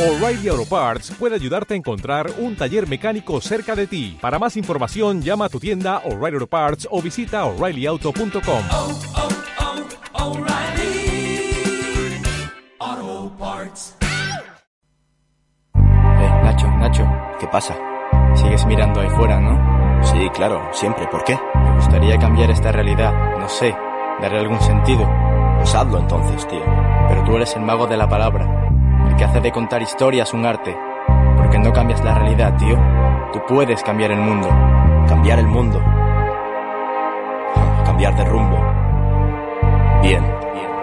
O'Reilly Auto Parts puede ayudarte a encontrar un taller mecánico cerca de ti. Para más información, llama a tu tienda O'Reilly Auto Parts o visita oreillyauto.com. oh, oh, Parts. Eh, Nacho, Nacho, ¿qué pasa? Sigues mirando ahí fuera, ¿no? Sí, claro, siempre. ¿Por qué? Me gustaría cambiar esta realidad, no sé, darle algún sentido. Pues hazlo entonces, tío. Pero tú eres el mago de la palabra, que hace de contar historias un arte. ¿Por qué no cambias la realidad, tío? Tú puedes cambiar el mundo. Cambiar el mundo. Cambiar de rumbo. Bien.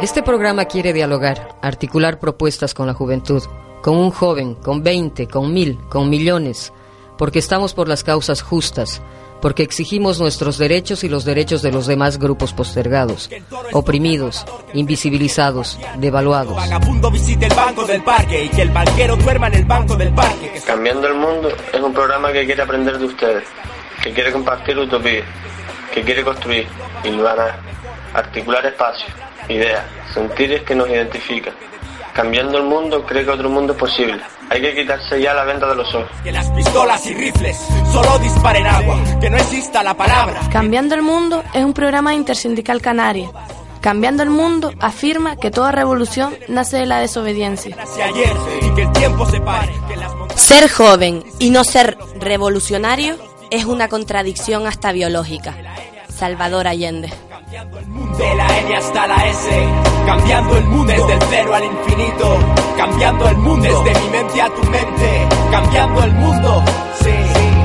Este programa quiere dialogar, articular propuestas con la juventud, con un joven, con 20, con mil, con millones, porque estamos por las causas justas, porque exigimos nuestros derechos y los derechos de los demás grupos postergados, oprimidos, invisibilizados, devaluados. Vagabundo visite el banco del parque y que el banquero duerma en el banco del parque. Que Cambiando el Mundo es un programa que quiere aprender de ustedes, que quiere compartir utopías, que quiere construir, hilvanar, articular espacios, ideas, sentires que nos identifican. Cambiando el mundo cree que otro mundo es posible. Hay que quitarse ya la venda de los ojos. que las pistolas y rifles solo disparen agua, que no exista la palabra. Cambiando el Mundo es un programa intersindical canaria. Cambiando el Mundo afirma que toda revolución nace de la desobediencia. Ser joven y no ser revolucionario es una contradicción hasta biológica. Salvador Allende. De la N hasta la S, cambiando el mundo. Desde el cero al infinito, cambiando el mundo. Desde mi mente a tu mente, cambiando el mundo, sí,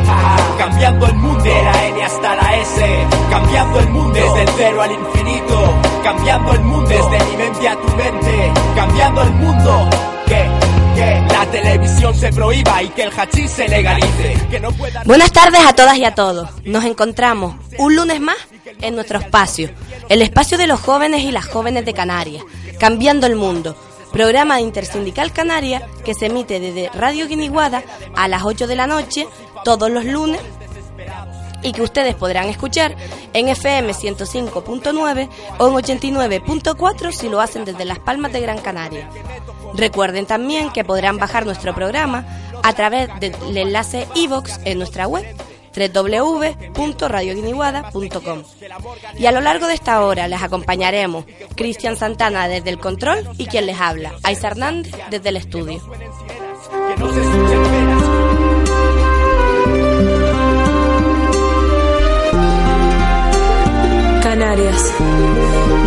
ah, cambiando el mundo. De la N hasta la S, cambiando el mundo. Desde el cero al infinito, cambiando el mundo. Desde mi mente a tu mente, cambiando el mundo, que, que la televisión se prohíba y que el hachís se legalice, que no pueda Buenas tardes a todas y a todos. Nos encontramos un lunes más en nuestro espacio, el espacio de los jóvenes y las jóvenes de Canarias, Cambiando el Mundo, programa Intersindical Canaria que se emite desde Radio Guiniguada a las 8 de la noche todos los lunes y que ustedes podrán escuchar en FM 105.9 o en 89.4 si lo hacen desde Las Palmas de Gran Canaria. Recuerden también que podrán bajar nuestro programa a través del enlace iVox en nuestra web www.radioguiniguada.com Y a lo largo de esta hora les acompañaremos Cristian Santana desde el control y quien les habla, Ais Hernández desde el estudio. Canarias,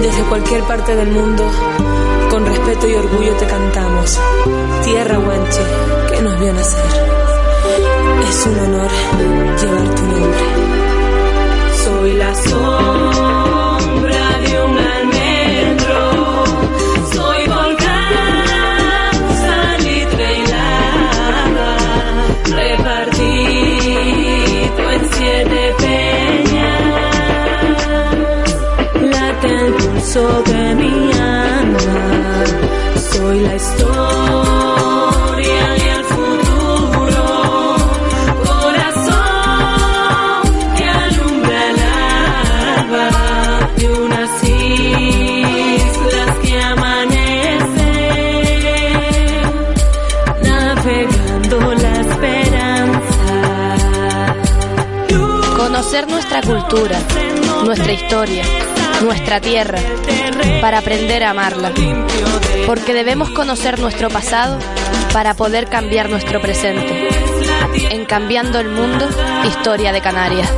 desde cualquier parte del mundo, con respeto y orgullo te cantamos. Tierra Guanche, que nos vio nacer. Es un honor llevar tu nombre. Soy la sombra de un almendro. Soy volcán, salitre y lava. Repartido en siete peñas. Late el pulso de mi alma. Soy la historia Conocer nuestra cultura, nuestra historia, nuestra tierra, para aprender a amarla. Porque debemos conocer nuestro pasado para poder cambiar nuestro presente. En Cambiando el Mundo, Historia de Canarias.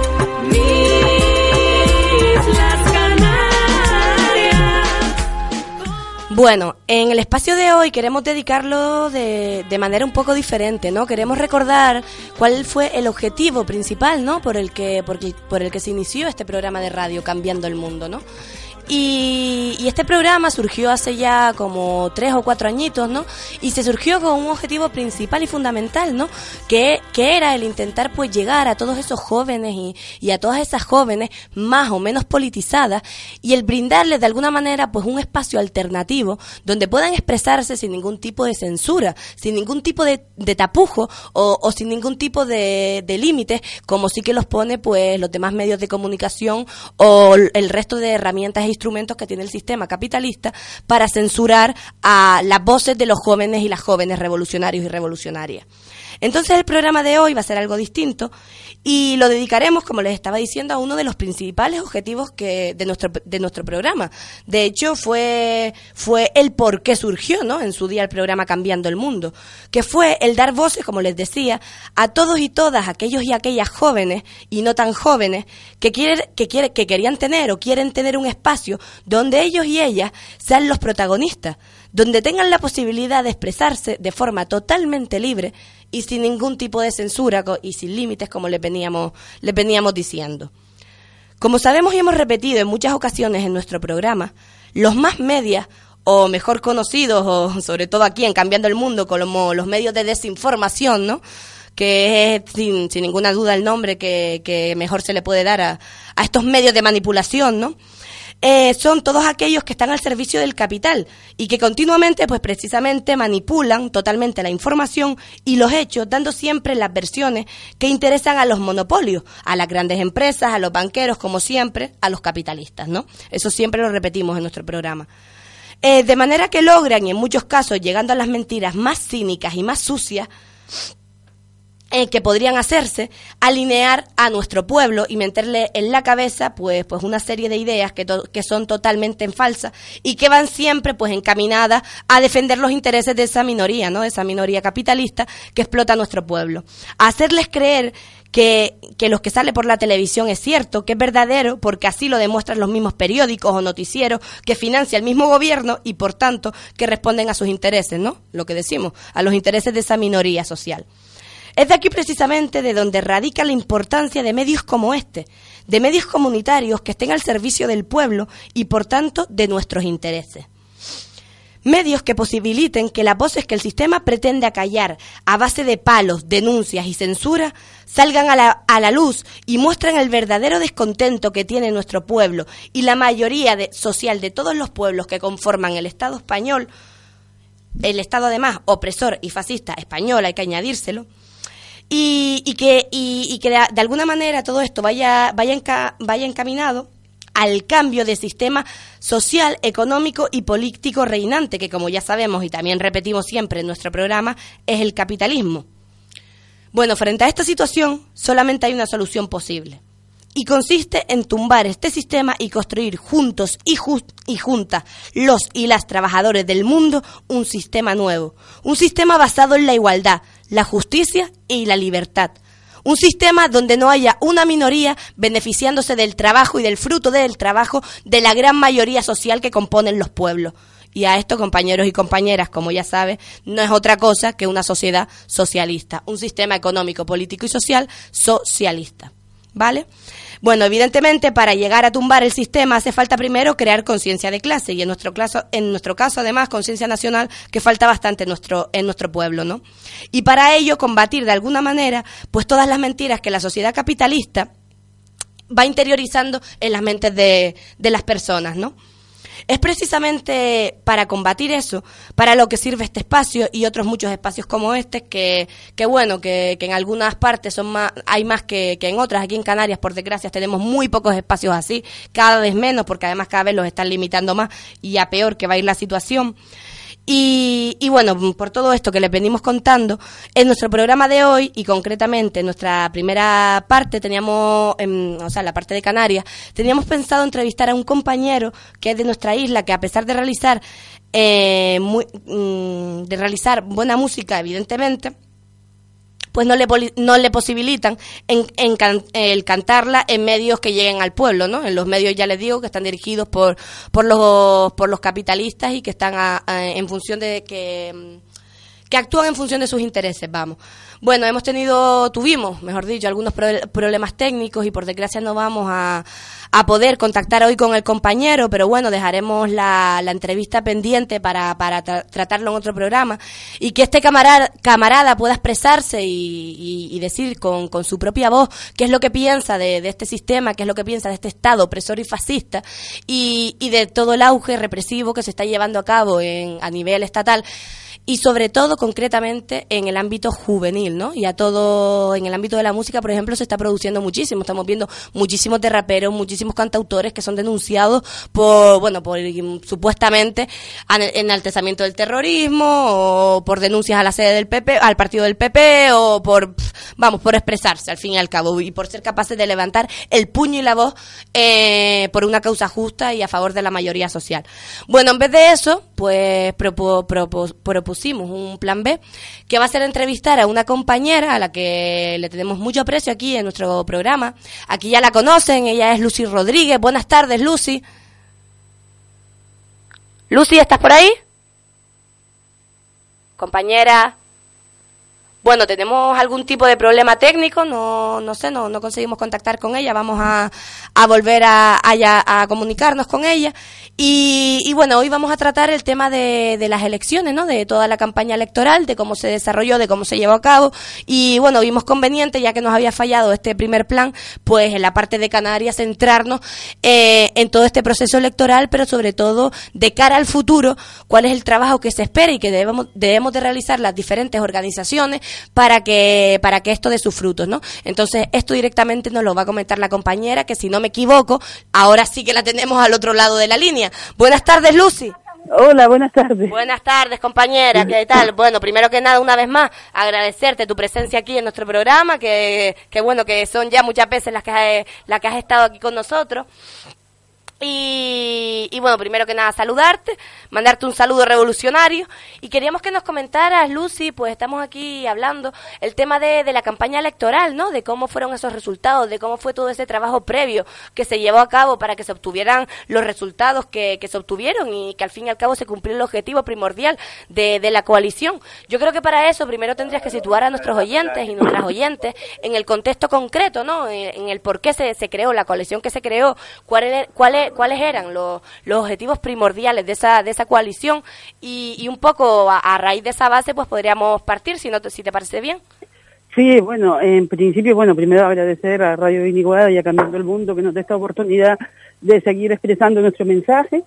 Bueno, en el espacio de hoy queremos dedicarlo de, de manera un poco diferente, ¿no? Queremos recordar cuál fue el objetivo principal, ¿no? Por el que, por, por el que se inició este programa de radio, Cambiando el Mundo, ¿no? Y, y este programa surgió hace ya como tres o cuatro añitos, ¿no? Y se surgió con un objetivo principal y fundamental, ¿no? Que, que era el intentar pues llegar a todos esos jóvenes y, y a todas esas jóvenes más o menos politizadas y el brindarles de alguna manera pues un espacio alternativo donde puedan expresarse sin ningún tipo de censura, sin ningún tipo de, de tapujo o, o sin ningún tipo de, de límites, como sí que los pone pues los demás medios de comunicación o el resto de herramientas e instrumentos que tiene el sistema capitalista para censurar a las voces de los jóvenes y las jóvenes revolucionarios y revolucionarias. Entonces el programa de hoy va a ser algo distinto y lo dedicaremos, como les estaba diciendo, a uno de los principales objetivos que, de, nuestro, de nuestro programa. De hecho, fue, fue el por qué surgió ¿no? en su día el programa Cambiando el Mundo, que fue el dar voces, como les decía, a todos y todas aquellos y aquellas jóvenes y no tan jóvenes que, quieren, que, quiere, que querían tener o quieren tener un espacio donde ellos y ellas sean los protagonistas donde tengan la posibilidad de expresarse de forma totalmente libre y sin ningún tipo de censura y sin límites como les veníamos, les veníamos diciendo. Como sabemos y hemos repetido en muchas ocasiones en nuestro programa, los más medias, o mejor conocidos, o sobre todo aquí en Cambiando el Mundo, como los medios de desinformación, ¿no? que es sin, sin ninguna duda el nombre que, que mejor se le puede dar a, a estos medios de manipulación, ¿no? Eh, son todos aquellos que están al servicio del capital y que continuamente, pues precisamente manipulan totalmente la información y los hechos, dando siempre las versiones que interesan a los monopolios, a las grandes empresas, a los banqueros, como siempre, a los capitalistas, ¿no? Eso siempre lo repetimos en nuestro programa. Eh, de manera que logran, y en muchos casos, llegando a las mentiras más cínicas y más sucias, eh, que podrían hacerse, alinear a nuestro pueblo y meterle en la cabeza pues, pues una serie de ideas que, que son totalmente falsas y que van siempre pues encaminadas a defender los intereses de esa minoría, ¿no? De esa minoría capitalista que explota a nuestro pueblo. A hacerles creer que, que lo que sale por la televisión es cierto, que es verdadero, porque así lo demuestran los mismos periódicos o noticieros que financia el mismo gobierno y por tanto que responden a sus intereses, ¿no? Lo que decimos, a los intereses de esa minoría social. Es de aquí precisamente de donde radica la importancia de medios como este, de medios comunitarios que estén al servicio del pueblo y por tanto de nuestros intereses. Medios que posibiliten que las voces que el sistema pretende acallar a base de palos, denuncias y censura salgan a la, luz y muestren el verdadero descontento que tiene nuestro pueblo y la mayoría social de todos los pueblos que conforman el Estado español, el Estado además opresor y fascista español, hay que añadírselo, y, que, y, que de, alguna manera todo esto vaya, vaya, vaya encaminado al cambio de sistema social, económico y político reinante, que como ya sabemos y también repetimos siempre en nuestro programa, es el capitalismo. Bueno, frente a esta situación solamente hay una solución posible. Y consiste en tumbar este sistema y construir juntos y, jus- y juntas los y las trabajadores del mundo un sistema nuevo. Un sistema basado en la igualdad, la justicia y la libertad. Un sistema donde no haya una minoría beneficiándose del trabajo y del fruto del trabajo de la gran mayoría social que componen los pueblos. Y a esto, compañeros y compañeras, como ya saben, no es otra cosa que una sociedad socialista, un sistema económico, político y social socialista. ¿Vale? Bueno, evidentemente para llegar a tumbar el sistema hace falta primero crear conciencia de clase y en nuestro caso, en nuestro caso además conciencia nacional que falta bastante en nuestro pueblo, ¿no? Y para ello combatir de alguna manera pues todas las mentiras que la sociedad capitalista va interiorizando en las mentes de las personas, ¿no? Es precisamente para combatir eso, para lo que sirve este espacio y otros muchos espacios como este, que, que bueno, que, que en algunas partes son más, hay más que, que en otras. Aquí en Canarias, por desgracia, tenemos muy pocos espacios así, cada vez menos, porque además cada vez los están limitando más y a peor que va a ir la situación. Y, y bueno, por todo esto que les venimos contando, en nuestro programa de hoy y concretamente en nuestra primera parte teníamos, em, o sea, la parte de Canarias, teníamos pensado entrevistar a un compañero que es de nuestra isla, que a pesar de realizar, eh, muy- mm, de realizar buena música, evidentemente, pues no le, no le posibilitan en, can- el cantarla en medios que lleguen al pueblo, ¿no? En los medios, ya les digo, que están dirigidos por, por, los, por los capitalistas y que están a- en función de que, mm, que actúan en función de sus intereses, vamos. Bueno, hemos tenido, tuvimos, mejor dicho, algunos pro- problemas técnicos y por desgracia no vamos a, a poder contactar hoy con el compañero, pero bueno, dejaremos la, la entrevista pendiente para, para tra- tratarlo en otro programa y que este camarada, camarada pueda expresarse y, y- y decir con, con su propia voz qué es lo que piensa de, de este sistema, qué es lo que piensa de este Estado opresor y fascista y, y de todo el auge represivo que se está llevando a cabo en, a nivel estatal y sobre todo concretamente en el ámbito juvenil, ¿no? Y a todo, en el ámbito de la música, por ejemplo, se está produciendo muchísimo, estamos viendo muchísimos de raperos, muchísimos cantautores que son denunciados por, bueno, por supuestamente enaltezamiento del terrorismo o por denuncias a la sede del PP, al partido del PP o por, vamos, por expresarse al fin y al cabo y por ser capaces de levantar el puño y la voz eh, por una causa justa y a favor de la mayoría social. Bueno, en vez de eso, pues propo- propo- propusimos un plan B que va a ser entrevistar a una compañera a la que le tenemos mucho aprecio aquí en nuestro programa. Aquí ya la conocen, ella es Lucy Rodríguez. Buenas tardes, Lucy. Lucy, ¿estás por ahí? Compañera. Bueno, tenemos algún tipo de problema técnico, no, no sé, no, no conseguimos contactar con ella, vamos a, volver a, a, a comunicarnos con ella. Y, y bueno, hoy vamos a tratar el tema de, de las elecciones, ¿no? De toda la campaña electoral, de cómo se desarrolló, de cómo se llevó a cabo. Y bueno, vimos conveniente, ya que nos había fallado este primer plan, pues en la parte de Canarias centrarnos eh, en todo este proceso electoral, pero sobre todo de cara al futuro, cuál es el trabajo que se espera y que debemos, debemos de realizar las diferentes organizaciones para que, para que esto dé sus frutos, ¿no? Entonces, esto directamente nos lo va a comentar la compañera, que si no me equivoco, ahora sí que la tenemos al otro lado de la línea. Buenas tardes, Lucy. Hola, buenas tardes. Buenas tardes, compañera. ¿Qué tal? Bueno, primero que nada, una vez más, agradecerte tu presencia aquí en nuestro programa, que, que bueno, que son ya muchas veces las que, has- las que has estado aquí con nosotros. Y, y bueno, primero que nada, saludarte, mandarte un saludo revolucionario. Y queríamos que nos comentaras, Lucy, pues estamos aquí hablando el tema de, de la campaña electoral, ¿no? De cómo fueron esos resultados, de cómo fue todo ese trabajo previo que se llevó a cabo para que se obtuvieran los resultados que, que se obtuvieron y que al fin y al cabo se cumplió el objetivo primordial de, de la coalición. Yo creo que para eso primero tendrías que situar a nuestros oyentes y nuestras oyentes en el contexto concreto, ¿no? En, en el por qué se, se creó, la coalición que se creó, cuáles cuáles eran los, objetivos primordiales de esa, de esa coalición y, y un poco a, raíz de esa base pues podríamos partir, si, no te, si te parece bien. Sí, bueno, en principio, bueno, primero agradecer a Radio Viniguada y a Cambiando el Mundo que nos dé esta oportunidad de seguir expresando nuestro mensaje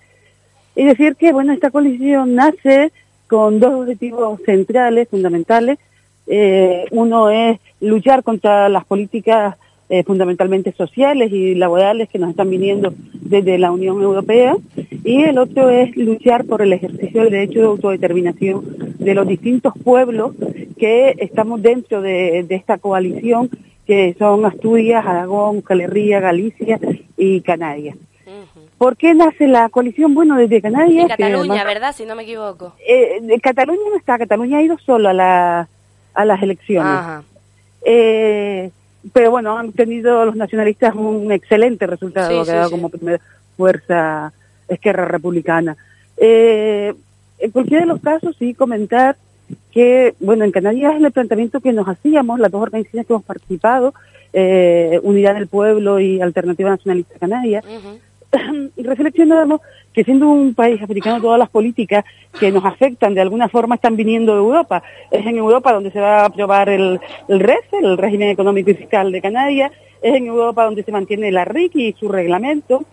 y decir que, bueno, esta coalición nace con dos objetivos centrales, fundamentales. Eh, uno es luchar contra las políticas eh, fundamentalmente sociales y laborales que nos están viniendo desde la Unión Europea y el otro es luchar por el ejercicio del derecho de autodeterminación de los distintos pueblos que estamos dentro de, de esta coalición que son Asturias, Aragón, Herria, Galicia y Canarias. ¿Por qué nace la coalición? Bueno, desde Canarias... En Cataluña, además- ¿verdad? Si no me equivoco. eh, de Cataluña no está, Cataluña ha ido solo a, la, a las elecciones. Ajá. Eh, pero bueno, han tenido los nacionalistas un excelente resultado, ha sí, quedado sí. como primera fuerza Esquerra Republicana. Eh, en cualquiera de los casos, sí comentar que, bueno, en Canarias el planteamiento que nos hacíamos, las dos organizaciones que hemos participado, eh, Unidad del Pueblo y Alternativa Nacionalista Canaria, reflexionábamos que siendo un país africano todas las políticas que nos afectan de alguna forma están viniendo de Europa. Es en Europa donde se va a aprobar el, el REF, el régimen económico y fiscal de Canarias, es en Europa donde se mantiene la RIC y su reglamento,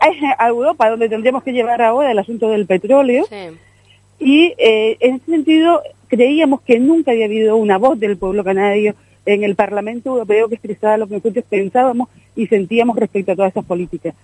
es a Europa donde tendríamos que llevar ahora el asunto del petróleo. Y eh, en ese sentido creíamos que nunca había habido una voz del pueblo canario en el Parlamento Europeo que expresara lo que nosotros pensábamos y sentíamos respecto a todas esas políticas.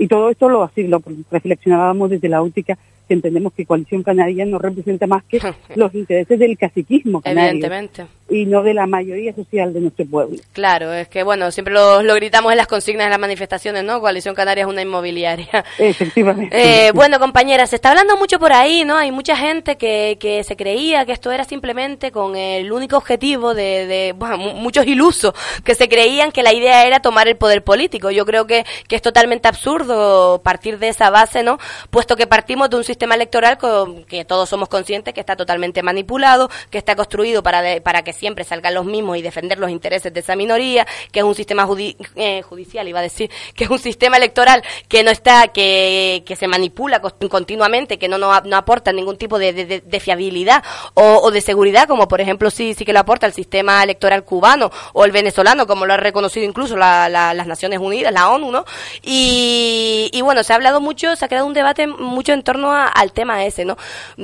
Y todo esto lo así lo reflexionábamos desde la óptica que entendemos que Coalición Canaria no representa más que los intereses del caciquismo canario Evidentemente. Y no de la mayoría social de nuestro pueblo. Claro, es que bueno, siempre lo, lo gritamos en las consignas de las manifestaciones, ¿no? Coalición Canaria es una inmobiliaria. Efectivamente. Eh, bueno, compañera, se está hablando mucho por ahí, ¿no? Hay mucha gente que, que se creía que esto era simplemente con el único objetivo de, de bueno, mu- muchos ilusos que se creían que la idea era tomar el poder político. Yo creo que, que es totalmente absurdo partir de esa base, ¿no? Puesto que partimos de un sistema electoral con, que todos somos conscientes que está totalmente manipulado, que está construido para, de- para que siempre salgan los mismos y defender los intereses de esa minoría, que es un sistema judi- eh, judicial, iba a decir, que es un sistema electoral que no está, que, que se manipula continuamente, que no, no, no aporta ningún tipo de, de- fiabilidad o, o de seguridad, como por ejemplo sí, sí que lo aporta el sistema electoral cubano o el venezolano, como lo ha reconocido incluso la- la- las Naciones Unidas, la ONU, ¿no? Y, y bueno, se ha hablado mucho, se ha creado un debate mucho en torno a, al tema ese, ¿no?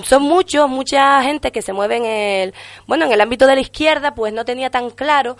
Son muchos, mucha gente que se mueve en el, bueno, en el ámbito de la izquierda, pues no tenía tan claro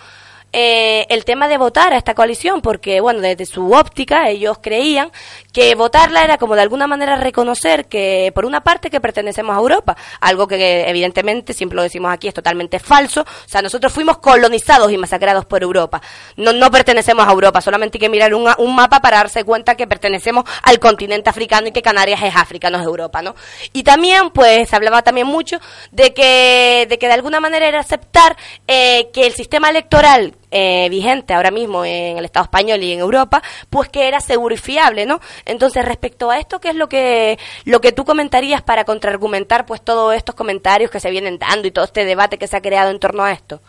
eh, el tema de votar a esta coalición, porque, bueno, desde su óptica ellos creían que votarla era como de alguna manera reconocer que, por una parte, que pertenecemos a Europa, algo que evidentemente, siempre lo decimos aquí, es totalmente falso. O sea, nosotros fuimos colonizados y masacrados por Europa. No, no pertenecemos a Europa, solamente hay que mirar un, un mapa para darse cuenta que pertenecemos al continente africano y que Canarias es África, no es Europa, ¿no? Y también, pues, hablaba también mucho de que, de que de alguna manera era aceptar eh, que el sistema electoral eh, vigente ahora mismo en el Estado español y en Europa, pues que era seguro y fiable, ¿no? Entonces, respecto a esto, ¿qué es lo que, lo que tú comentarías para contraargumentar pues todos estos comentarios que se vienen dando y todo este debate que se ha creado en torno a esto?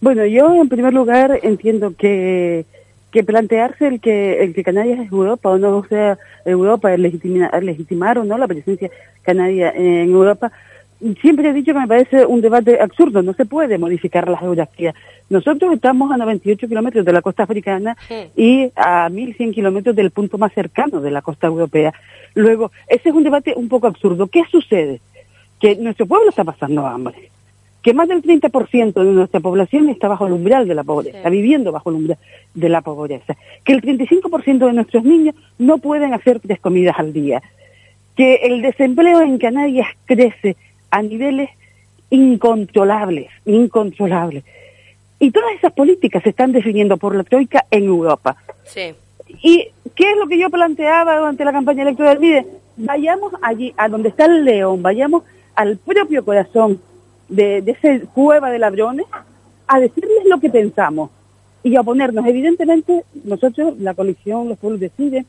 Bueno, yo en primer lugar entiendo que, que plantearse el que, el que Canarias es Europa o no sea Europa, el legitimar o no la presencia canaria en Europa, siempre he dicho que me parece un debate absurdo, no se puede modificar la geografía. Nosotros estamos a 98 kilómetros de la costa africana y a 1.100 kilómetros del punto más cercano de la costa europea. Luego, ese es un debate un poco absurdo. ¿Qué sucede? Que nuestro pueblo está pasando hambre, que más del 30% de nuestra población está bajo el umbral de la pobreza, está viviendo bajo el umbral de la pobreza, que el 35% de nuestros niños no pueden hacer tres comidas al día, que el desempleo en Canarias crece a niveles incontrolables, incontrolables. Y todas esas políticas se están definiendo por la Troika en Europa. Sí. ¿Y qué es lo que yo planteaba durante la campaña electoral? Mire, vayamos allí, a donde está el león, vayamos al propio corazón de, de esa cueva de ladrones, a decirles lo que pensamos y a oponernos. Evidentemente, nosotros, la coalición, los pueblos deciden,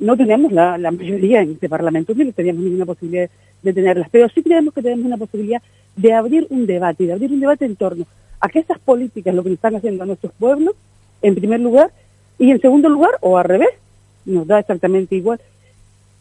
no tenemos la, la mayoría en este Parlamento, ni teníamos ninguna posibilidad de tenerlas, pero sí creemos que tenemos una posibilidad de abrir un debate, y de abrir un debate en torno a que estas políticas, lo que están haciendo a nuestros pueblos, en primer lugar, y en segundo lugar, o al revés, nos da exactamente igual,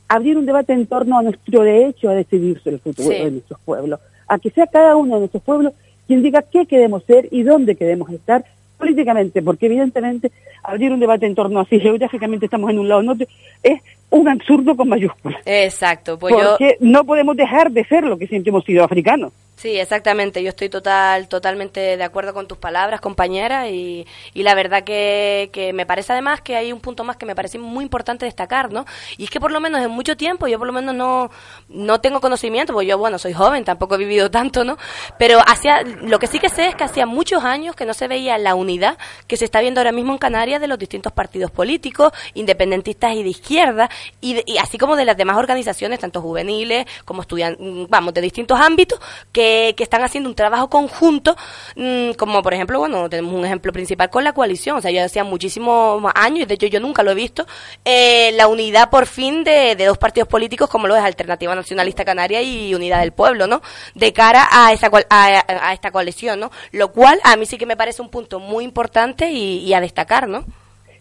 abrir un debate en torno a nuestro derecho a decidirse el futuro Sí. de nuestros pueblos, a que sea cada uno de nuestros pueblos quien diga qué queremos ser y dónde queremos estar políticamente, porque evidentemente abrir un debate en torno a si geográficamente estamos en un lado o en otro es un absurdo con mayúsculas, Exacto, pues yo... porque no podemos dejar de ser lo que siempre hemos sido africanos. Sí, exactamente. Yo estoy total, totalmente de acuerdo con tus palabras, compañera, y, y la verdad que, que me parece además que hay un punto más que me parece muy importante destacar, ¿no? Y es que por lo menos en mucho tiempo, yo por lo menos no, no tengo conocimiento, porque yo, bueno, soy joven, tampoco he vivido tanto, ¿no? Pero hacía, lo que sí que sé es que hacía muchos años que no se veía la unidad que se está viendo ahora mismo en Canarias de los distintos partidos políticos, independentistas y de izquierda, y, y así como de las demás organizaciones, tanto juveniles como estudiantes, vamos, de distintos ámbitos, que, que están haciendo un trabajo conjunto, mm, como por ejemplo, bueno, tenemos un ejemplo principal con la coalición, o sea, yo hacía muchísimos años, y de hecho yo nunca lo he visto, eh, la unidad por fin de, de dos partidos políticos como lo es Alternativa Nacionalista Canaria y Unidad del Pueblo, ¿no? De cara a, esa, a, a- esta coalición, ¿no? Lo cual a mí sí que me parece un punto muy importante y, y a destacar, ¿no?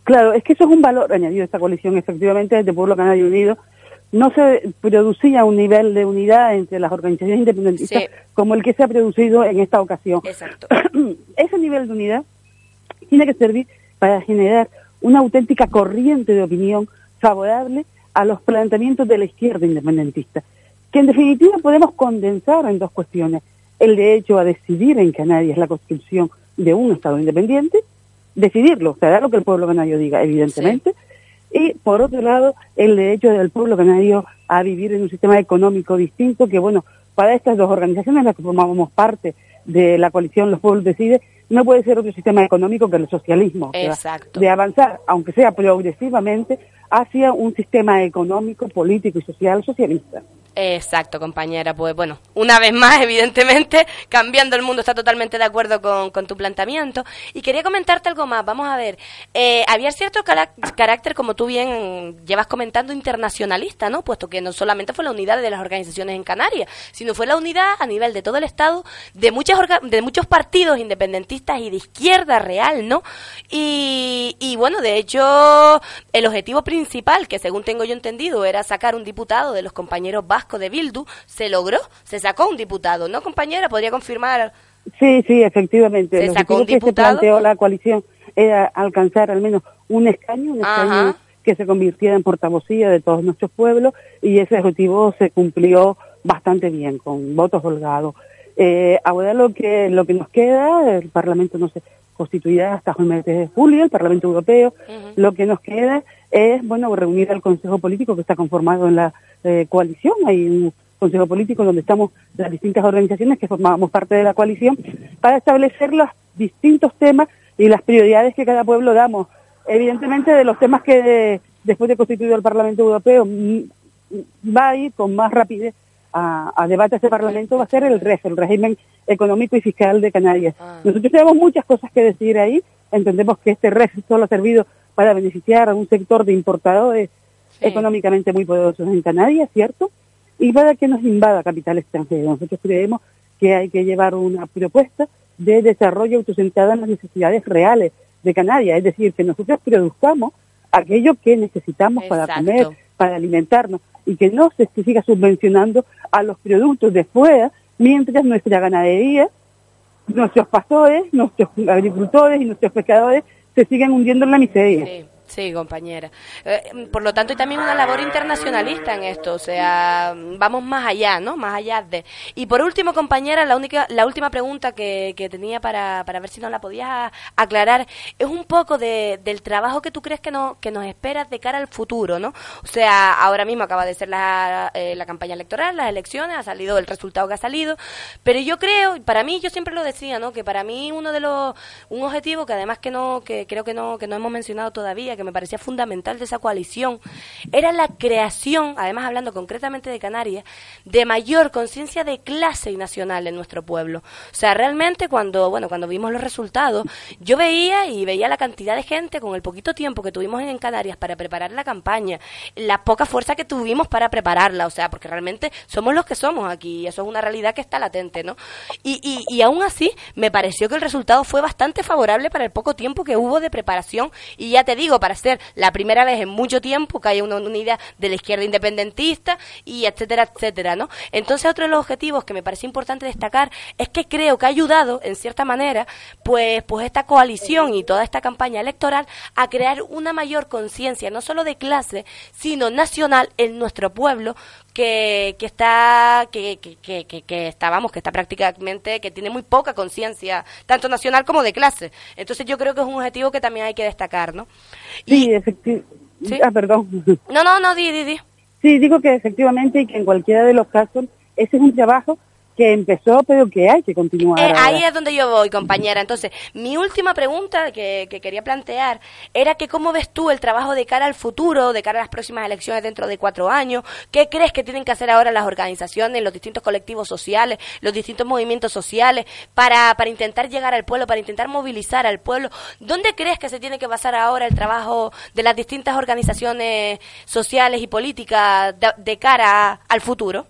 Claro, es que eso es un valor añadido a esta coalición, efectivamente, desde Pueblo Canario Unido. No se producía un nivel de unidad entre las organizaciones independentistas Sí. como el que se ha producido en esta ocasión. Exacto. Ese nivel de unidad tiene que servir para generar una auténtica corriente de opinión favorable a los planteamientos de la izquierda independentista, que en definitiva podemos condensar en dos cuestiones. El derecho a decidir en Canarias la construcción de un Estado independiente, decidirlo, o sea, dar lo que el pueblo canario diga, evidentemente, y por otro lado, el derecho del pueblo canario a vivir en un sistema económico distinto, que bueno, para estas dos organizaciones, las que formamos parte de la coalición Los Pueblos Decide, no puede ser otro sistema económico que el socialismo. Exacto. de avanzar, aunque sea progresivamente, hacia un sistema económico, político y social socialista. Exacto, compañera. Pues bueno, una vez más, evidentemente, cambiando el mundo está totalmente de acuerdo con, con tu planteamiento. Y quería comentarte algo más. Vamos a ver, eh, había cierto carácter, como tú bien llevas comentando, internacionalista, ¿no? Puesto que no solamente fue la unidad de las organizaciones en Canarias, sino fue la unidad a nivel de todo el Estado de, muchas orga- de muchos partidos independentistas y de izquierda real, ¿no? Y, y bueno, de hecho, el objetivo principal, que según tengo yo entendido, era sacar un diputado de los compañeros vascos de Bildu, se logró, se sacó un diputado, ¿no, compañera? ¿Podría confirmar? Sí, sí, efectivamente. Se sacó un objetivo que se diputado. planteó la coalición era alcanzar al menos un escaño, un escaño que se convirtiera en portavocía de todos nuestros pueblos y ese objetivo se cumplió bastante bien, con votos holgados. Eh, ahora lo que, lo que nos queda, el Parlamento no se constituirá hasta el mes de julio, el Parlamento Europeo, lo que nos queda es, bueno, reunir al Consejo Político que está conformado en la eh, coalición, hay un Consejo Político donde estamos las distintas organizaciones que formábamos parte de la coalición, para establecer los distintos temas y las prioridades que cada pueblo damos. Evidentemente, de los temas que después de constituido el Parlamento Europeo va a ir con más rapidez a, a debate este Parlamento va a ser el REF, el régimen económico y fiscal de Canarias. Nosotros tenemos muchas cosas que decir ahí, entendemos que este REF solo ha servido para beneficiar a un sector de importadores económicamente muy poderosos en Canarias, ¿cierto? Y para que nos invada capital extranjero. Nosotros creemos que hay que llevar una propuesta de desarrollo autocentrada en las necesidades reales de Canarias, es decir, que nosotros produzcamos aquello que necesitamos para comer, para alimentarnos, y que no se siga subvencionando a los productos de fuera, mientras nuestra ganadería, nuestros pastores, nuestros agricultores y nuestros pescadores se siguen hundiendo en la miseria. Sí. Sí, compañera. Eh, por lo tanto, hay también una labor internacionalista en esto, o sea, vamos más allá, ¿no? Más allá de... Y por último, compañera, la única, la última pregunta que, que tenía para, para ver si nos la podías aclarar es un poco de, del trabajo que tú crees que, no, que nos esperas de cara al futuro, ¿no? O sea, ahora mismo acaba de ser la, eh, la campaña electoral, las elecciones, ha salido el resultado que ha salido, pero yo creo, para mí, yo siempre lo decía, ¿no? Que para mí uno de los, un objetivo que además que no, que creo que no, que no hemos mencionado todavía, que me parecía fundamental de esa coalición, era la creación, además hablando concretamente de Canarias, de mayor conciencia de clase y nacional en nuestro pueblo. O sea, realmente cuando, bueno, cuando vimos los resultados, yo veía y veía la cantidad de gente con el poquito tiempo que tuvimos en Canarias para preparar la campaña, la poca fuerza que tuvimos para prepararla, o sea, porque realmente somos los que somos aquí, y eso es una realidad que está latente, ¿no? Y, y, y aún así, me pareció que el resultado fue bastante favorable para el poco tiempo que hubo de preparación, y ya te digo, para ser la primera vez en mucho tiempo que haya una unidad de la izquierda independentista y etcétera, etcétera, ¿no? Entonces otro de los objetivos que me parece importante destacar es que creo que ha ayudado, en cierta manera, pues, pues esta coalición y toda esta campaña electoral a crear una mayor conciencia, no solo de clase, sino nacional en nuestro pueblo, que, que está que, que, que, que está vamos que está prácticamente que tiene muy poca conciencia tanto nacional como de clase entonces yo creo que es un objetivo que también hay que destacar no Sí, efectivamente. Ah, perdón. no no no di di di Sí, digo que efectivamente y que en cualquiera de los casos ese es un trabajo que empezó, pero que hay que continuar. Eh, ahí es donde yo voy, compañera. Entonces, mi última pregunta que, que quería plantear era que cómo ves tú el trabajo de cara al futuro, de cara a las próximas elecciones dentro de cuatro años. ¿Qué crees que tienen que hacer ahora las organizaciones, los distintos colectivos sociales, los distintos movimientos sociales para, para intentar llegar al pueblo, para intentar movilizar al pueblo? ¿Dónde crees que se tiene que basar ahora el trabajo de las distintas organizaciones sociales y políticas de, de cara a- al futuro?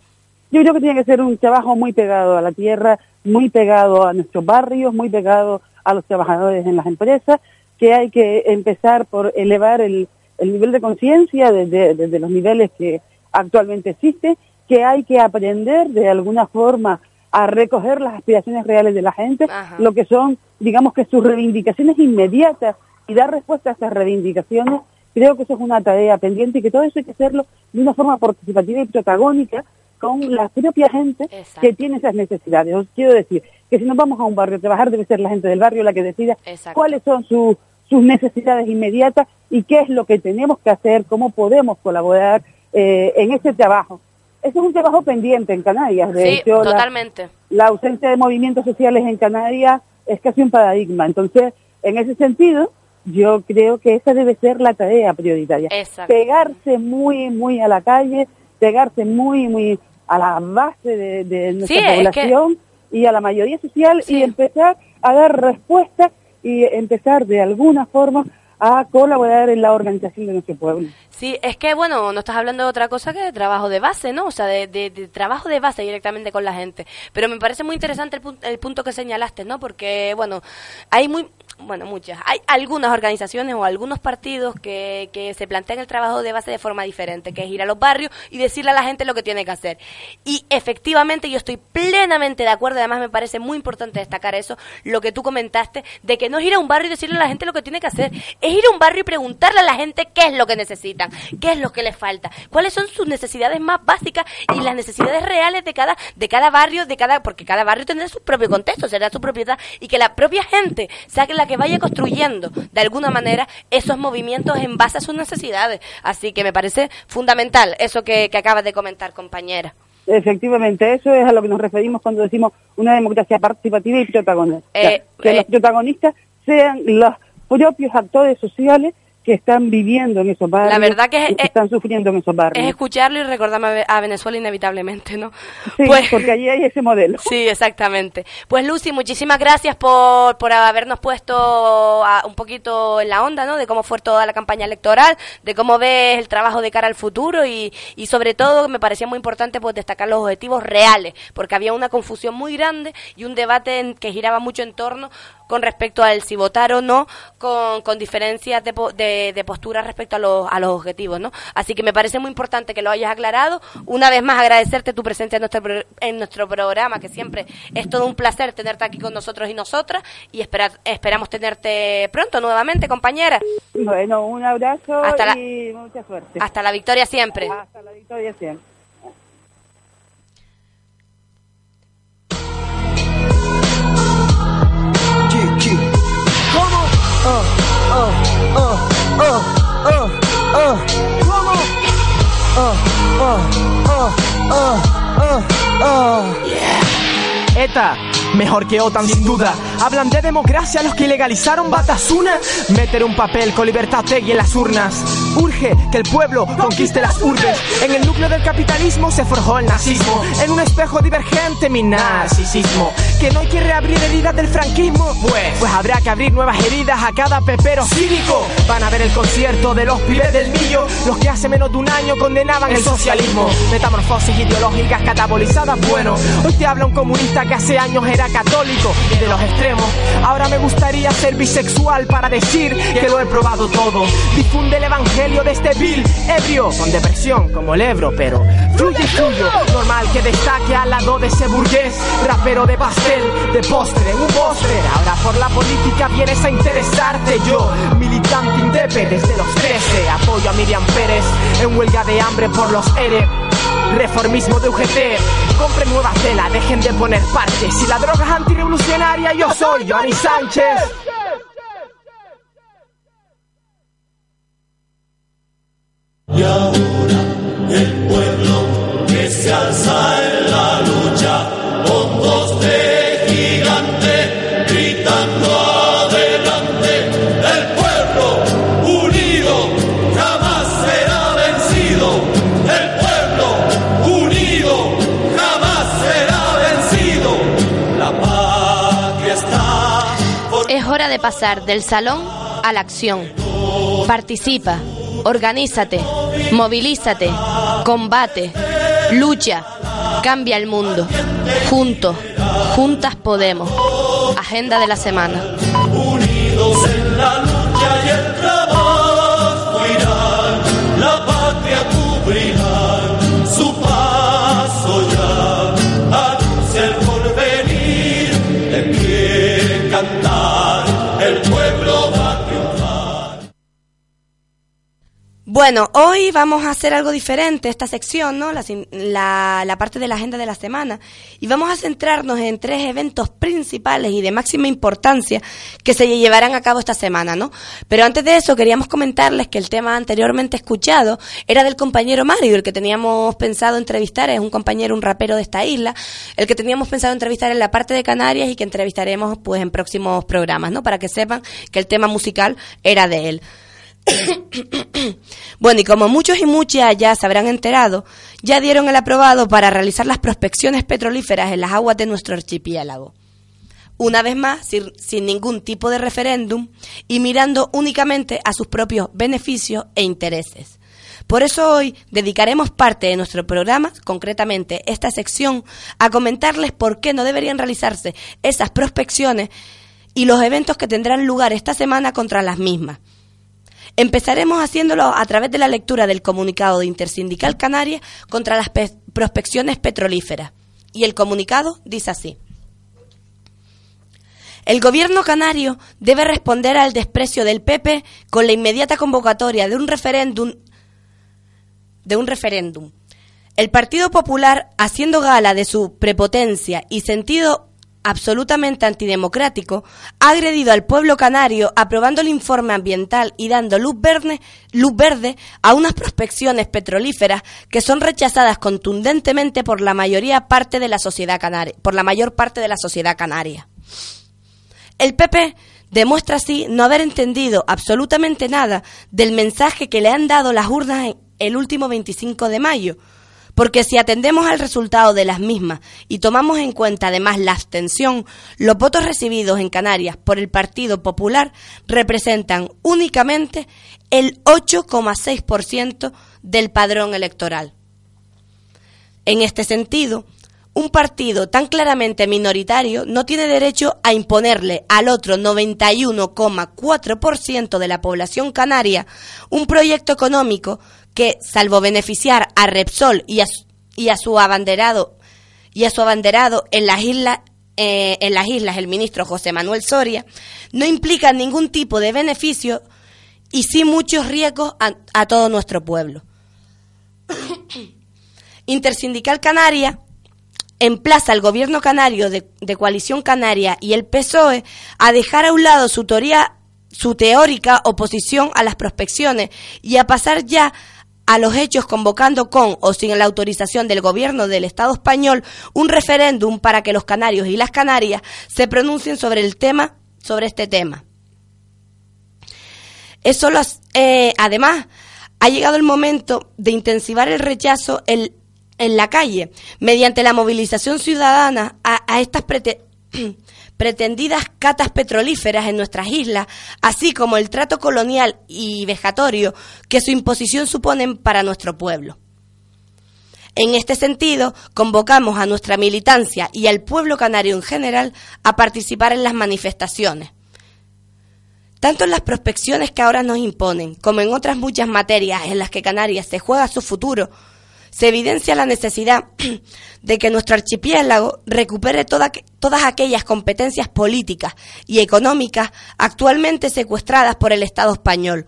Yo creo que tiene que ser un trabajo muy pegado a la tierra, muy pegado a nuestros barrios, muy pegado a los trabajadores en las empresas, que hay que empezar por elevar el, el nivel de conciencia desde, desde los niveles que actualmente existen, que hay que aprender de alguna forma a recoger las aspiraciones reales de la gente, lo que son, digamos que sus reivindicaciones inmediatas y dar respuesta a esas reivindicaciones, creo que eso es una tarea pendiente y que todo eso hay que hacerlo de una forma participativa y protagónica con la propia gente que tiene esas necesidades. Os quiero decir que si nos vamos a un barrio a trabajar debe ser la gente del barrio la que decida cuáles son sus sus necesidades inmediatas y qué es lo que tenemos que hacer, cómo podemos colaborar eh, en ese trabajo. Ese es un trabajo pendiente en Canarias. De Sí, hecho, la- totalmente. la ausencia de movimientos sociales en Canarias es casi un paradigma. Entonces, en ese sentido, yo creo que esa debe ser la tarea prioritaria. Exacto. Pegarse muy, muy a la calle, pegarse muy, muy a la base de, de nuestra Sí, es que- población y a la mayoría social y empezar a dar respuestas y empezar de alguna forma a colaborar en la organización de nuestro pueblo. Sí, es que, bueno, no estás hablando de otra cosa que de trabajo de base, ¿no? O sea, de, de- de trabajo de base directamente con la gente. Pero me parece muy interesante el, pun- el punto que señalaste, ¿no? Porque, bueno, hay muy bueno, muchas, hay algunas organizaciones o algunos partidos que, que se plantean el trabajo de base de forma diferente, que es ir a los barrios y decirle a la gente lo que tiene que hacer. Y efectivamente yo estoy plenamente de acuerdo, además me parece muy importante destacar eso, lo que tú comentaste, de que no es ir a un barrio y decirle a la gente lo que tiene que hacer, es ir a un barrio y preguntarle a la gente qué es lo que necesitan, qué es lo que les falta, cuáles son sus necesidades más básicas y las necesidades reales de cada, de cada barrio, de cada, porque cada barrio tendrá su propio contexto, será su propiedad, y que la propia gente sea que la que vaya construyendo de alguna manera esos movimientos en base a sus necesidades. Así que me parece fundamental eso que, que acabas de comentar, compañera. Efectivamente, eso es a lo que nos referimos cuando decimos una democracia participativa y protagonista. Eh, que eh. los protagonistas sean los propios actores sociales que están viviendo en esos barrios. La verdad que es- que están sufriendo en esos barrios. Es escucharlo y recordarme a Ve- a Venezuela inevitablemente, ¿no? Sí, Pues- porque allí hay ese modelo. Sí, exactamente. Pues Lucy, muchísimas gracias por, por habernos puesto a- un poquito en la onda, ¿no? De cómo fue toda la campaña electoral, de cómo ves el trabajo de cara al futuro y, y sobre todo me parecía muy importante pues destacar los objetivos reales, porque había una confusión muy grande y un debate en- que giraba mucho en torno con respecto al si votar o no, con, con diferencias de, po- de, de postura respecto a los, a los objetivos, ¿no? Así que me parece muy importante que lo hayas aclarado. Una vez más agradecerte tu presencia en nuestro, en nuestro programa, que siempre es todo un placer tenerte aquí con nosotros y nosotras, y esperar, esperamos tenerte pronto nuevamente, compañera. Bueno, un abrazo Hasta la- y mucha suerte. Hasta la victoria siempre. Hasta la victoria siempre. ¿Cómo? ETA, mejor que OTAN sin duda. Hablan de democracia los que ilegalizaron Batasuna. Meter un papel con libertad Tegui en las urnas. Urge que el pueblo conquiste las urbes. En el núcleo del capitalismo se forjó el nazismo. En un espejo divergente mi narcisismo. Que no hay que reabrir heridas del franquismo. Pues, pues habrá que abrir nuevas heridas a cada pepero cínico. Van a ver el concierto de los pibes del millo. Los que hace menos de un año condenaban el socialismo. Metamorfosis ideológicas catabolizadas. Bueno, hoy te habla un comunista que hace años era católico y de los. Ahora me gustaría ser bisexual para decir que lo he probado todo. Difunde el evangelio de este vil ebrio con depresión como el Ebro, pero fluye tuyo. Normal que destaque al lado de ese burgués, rapero de pastel, de postre, un postre. Ahora por la política vienes a interesarte. Yo, militante indepe desde los 13, apoyo a Miriam Pérez en huelga de hambre por los ERE. Reformismo de UGT, compren nueva tela, dejen de poner parches. Si la droga es antirrevolucionaria, yo soy Johnny Sánchez. Y ahora el pueblo que se alza pasar del salón a la acción. Participa, organízate, movilízate, combate, lucha, cambia el mundo. Juntos, juntas podemos. Agenda de la semana. unidos en la Bueno, hoy vamos a hacer algo diferente, esta sección, ¿no? La, la, la parte de la agenda de la semana. Y vamos a centrarnos en tres eventos principales y de máxima importancia que se llevarán a cabo esta semana, ¿no? Pero antes de eso, queríamos comentarles que el tema anteriormente escuchado era del compañero Mario, el que teníamos pensado entrevistar, es un compañero, un rapero de esta isla, el que teníamos pensado entrevistar en la parte de Canarias y que entrevistaremos pues en próximos programas, ¿no? Para que sepan que el tema musical era de él. Bueno, y como muchos y muchas ya se habrán enterado, ya dieron el aprobado para realizar las prospecciones petrolíferas en las aguas de nuestro archipiélago. Una vez más, sin, ningún tipo de referéndum y mirando únicamente a sus propios beneficios e intereses. Por eso hoy dedicaremos parte de nuestro programa, concretamente esta sección, a comentarles por qué no deberían realizarse esas prospecciones y los eventos que tendrán lugar esta semana contra las mismas. Empezaremos haciéndolo a través de la lectura del comunicado de Intersindical Canaria contra las pe- prospecciones petrolíferas. Y el comunicado dice así. El gobierno canario debe responder al desprecio del PP con la inmediata convocatoria de un referéndum de un referéndum. El Partido Popular, haciendo gala de su prepotencia y sentido absolutamente antidemocrático, ha agredido al pueblo canario aprobando el informe ambiental y dando luz verde, luz verde a unas prospecciones petrolíferas que son rechazadas contundentemente por la mayoría parte de la sociedad canaria, por la mayor parte de la sociedad canaria. El PP demuestra así no haber entendido absolutamente nada del mensaje que le han dado las urnas el último 25 de mayo, porque si atendemos al resultado de las mismas y tomamos en cuenta además la abstención, los votos recibidos en Canarias por el Partido Popular representan únicamente el 8,6% del padrón electoral. En este sentido, un partido tan claramente minoritario no tiene derecho a imponerle al otro 91,4% de la población canaria un proyecto económico que, salvo beneficiar a Repsol y a, y a su abanderado y a su abanderado en las islas eh, en las islas el ministro José Manuel Soria, no implica ningún tipo de beneficio y sí muchos riesgos a, todo nuestro pueblo. Intersindical Canaria emplaza al gobierno canario de, de coalición canaria y el PSOE a dejar a un lado su teoría su teórica oposición a las prospecciones y a pasar ya a los hechos convocando con o sin la autorización del gobierno del Estado español un referéndum para que los canarios y las canarias se pronuncien sobre el tema sobre este tema. Eso eh, además, ha llegado el momento de intensivar el rechazo en, en la calle mediante la movilización ciudadana a, a estas prete- pretendidas catas petrolíferas en nuestras islas, así como el trato colonial y vejatorio que su imposición suponen para nuestro pueblo. En este sentido, convocamos a nuestra militancia y al pueblo canario en general a participar en las manifestaciones. Tanto en las prospecciones que ahora nos imponen, como en otras muchas materias en las que Canarias se juega su futuro, se evidencia la necesidad de que nuestro archipiélago recupere toda- todas aquellas competencias políticas y económicas actualmente secuestradas por el Estado español,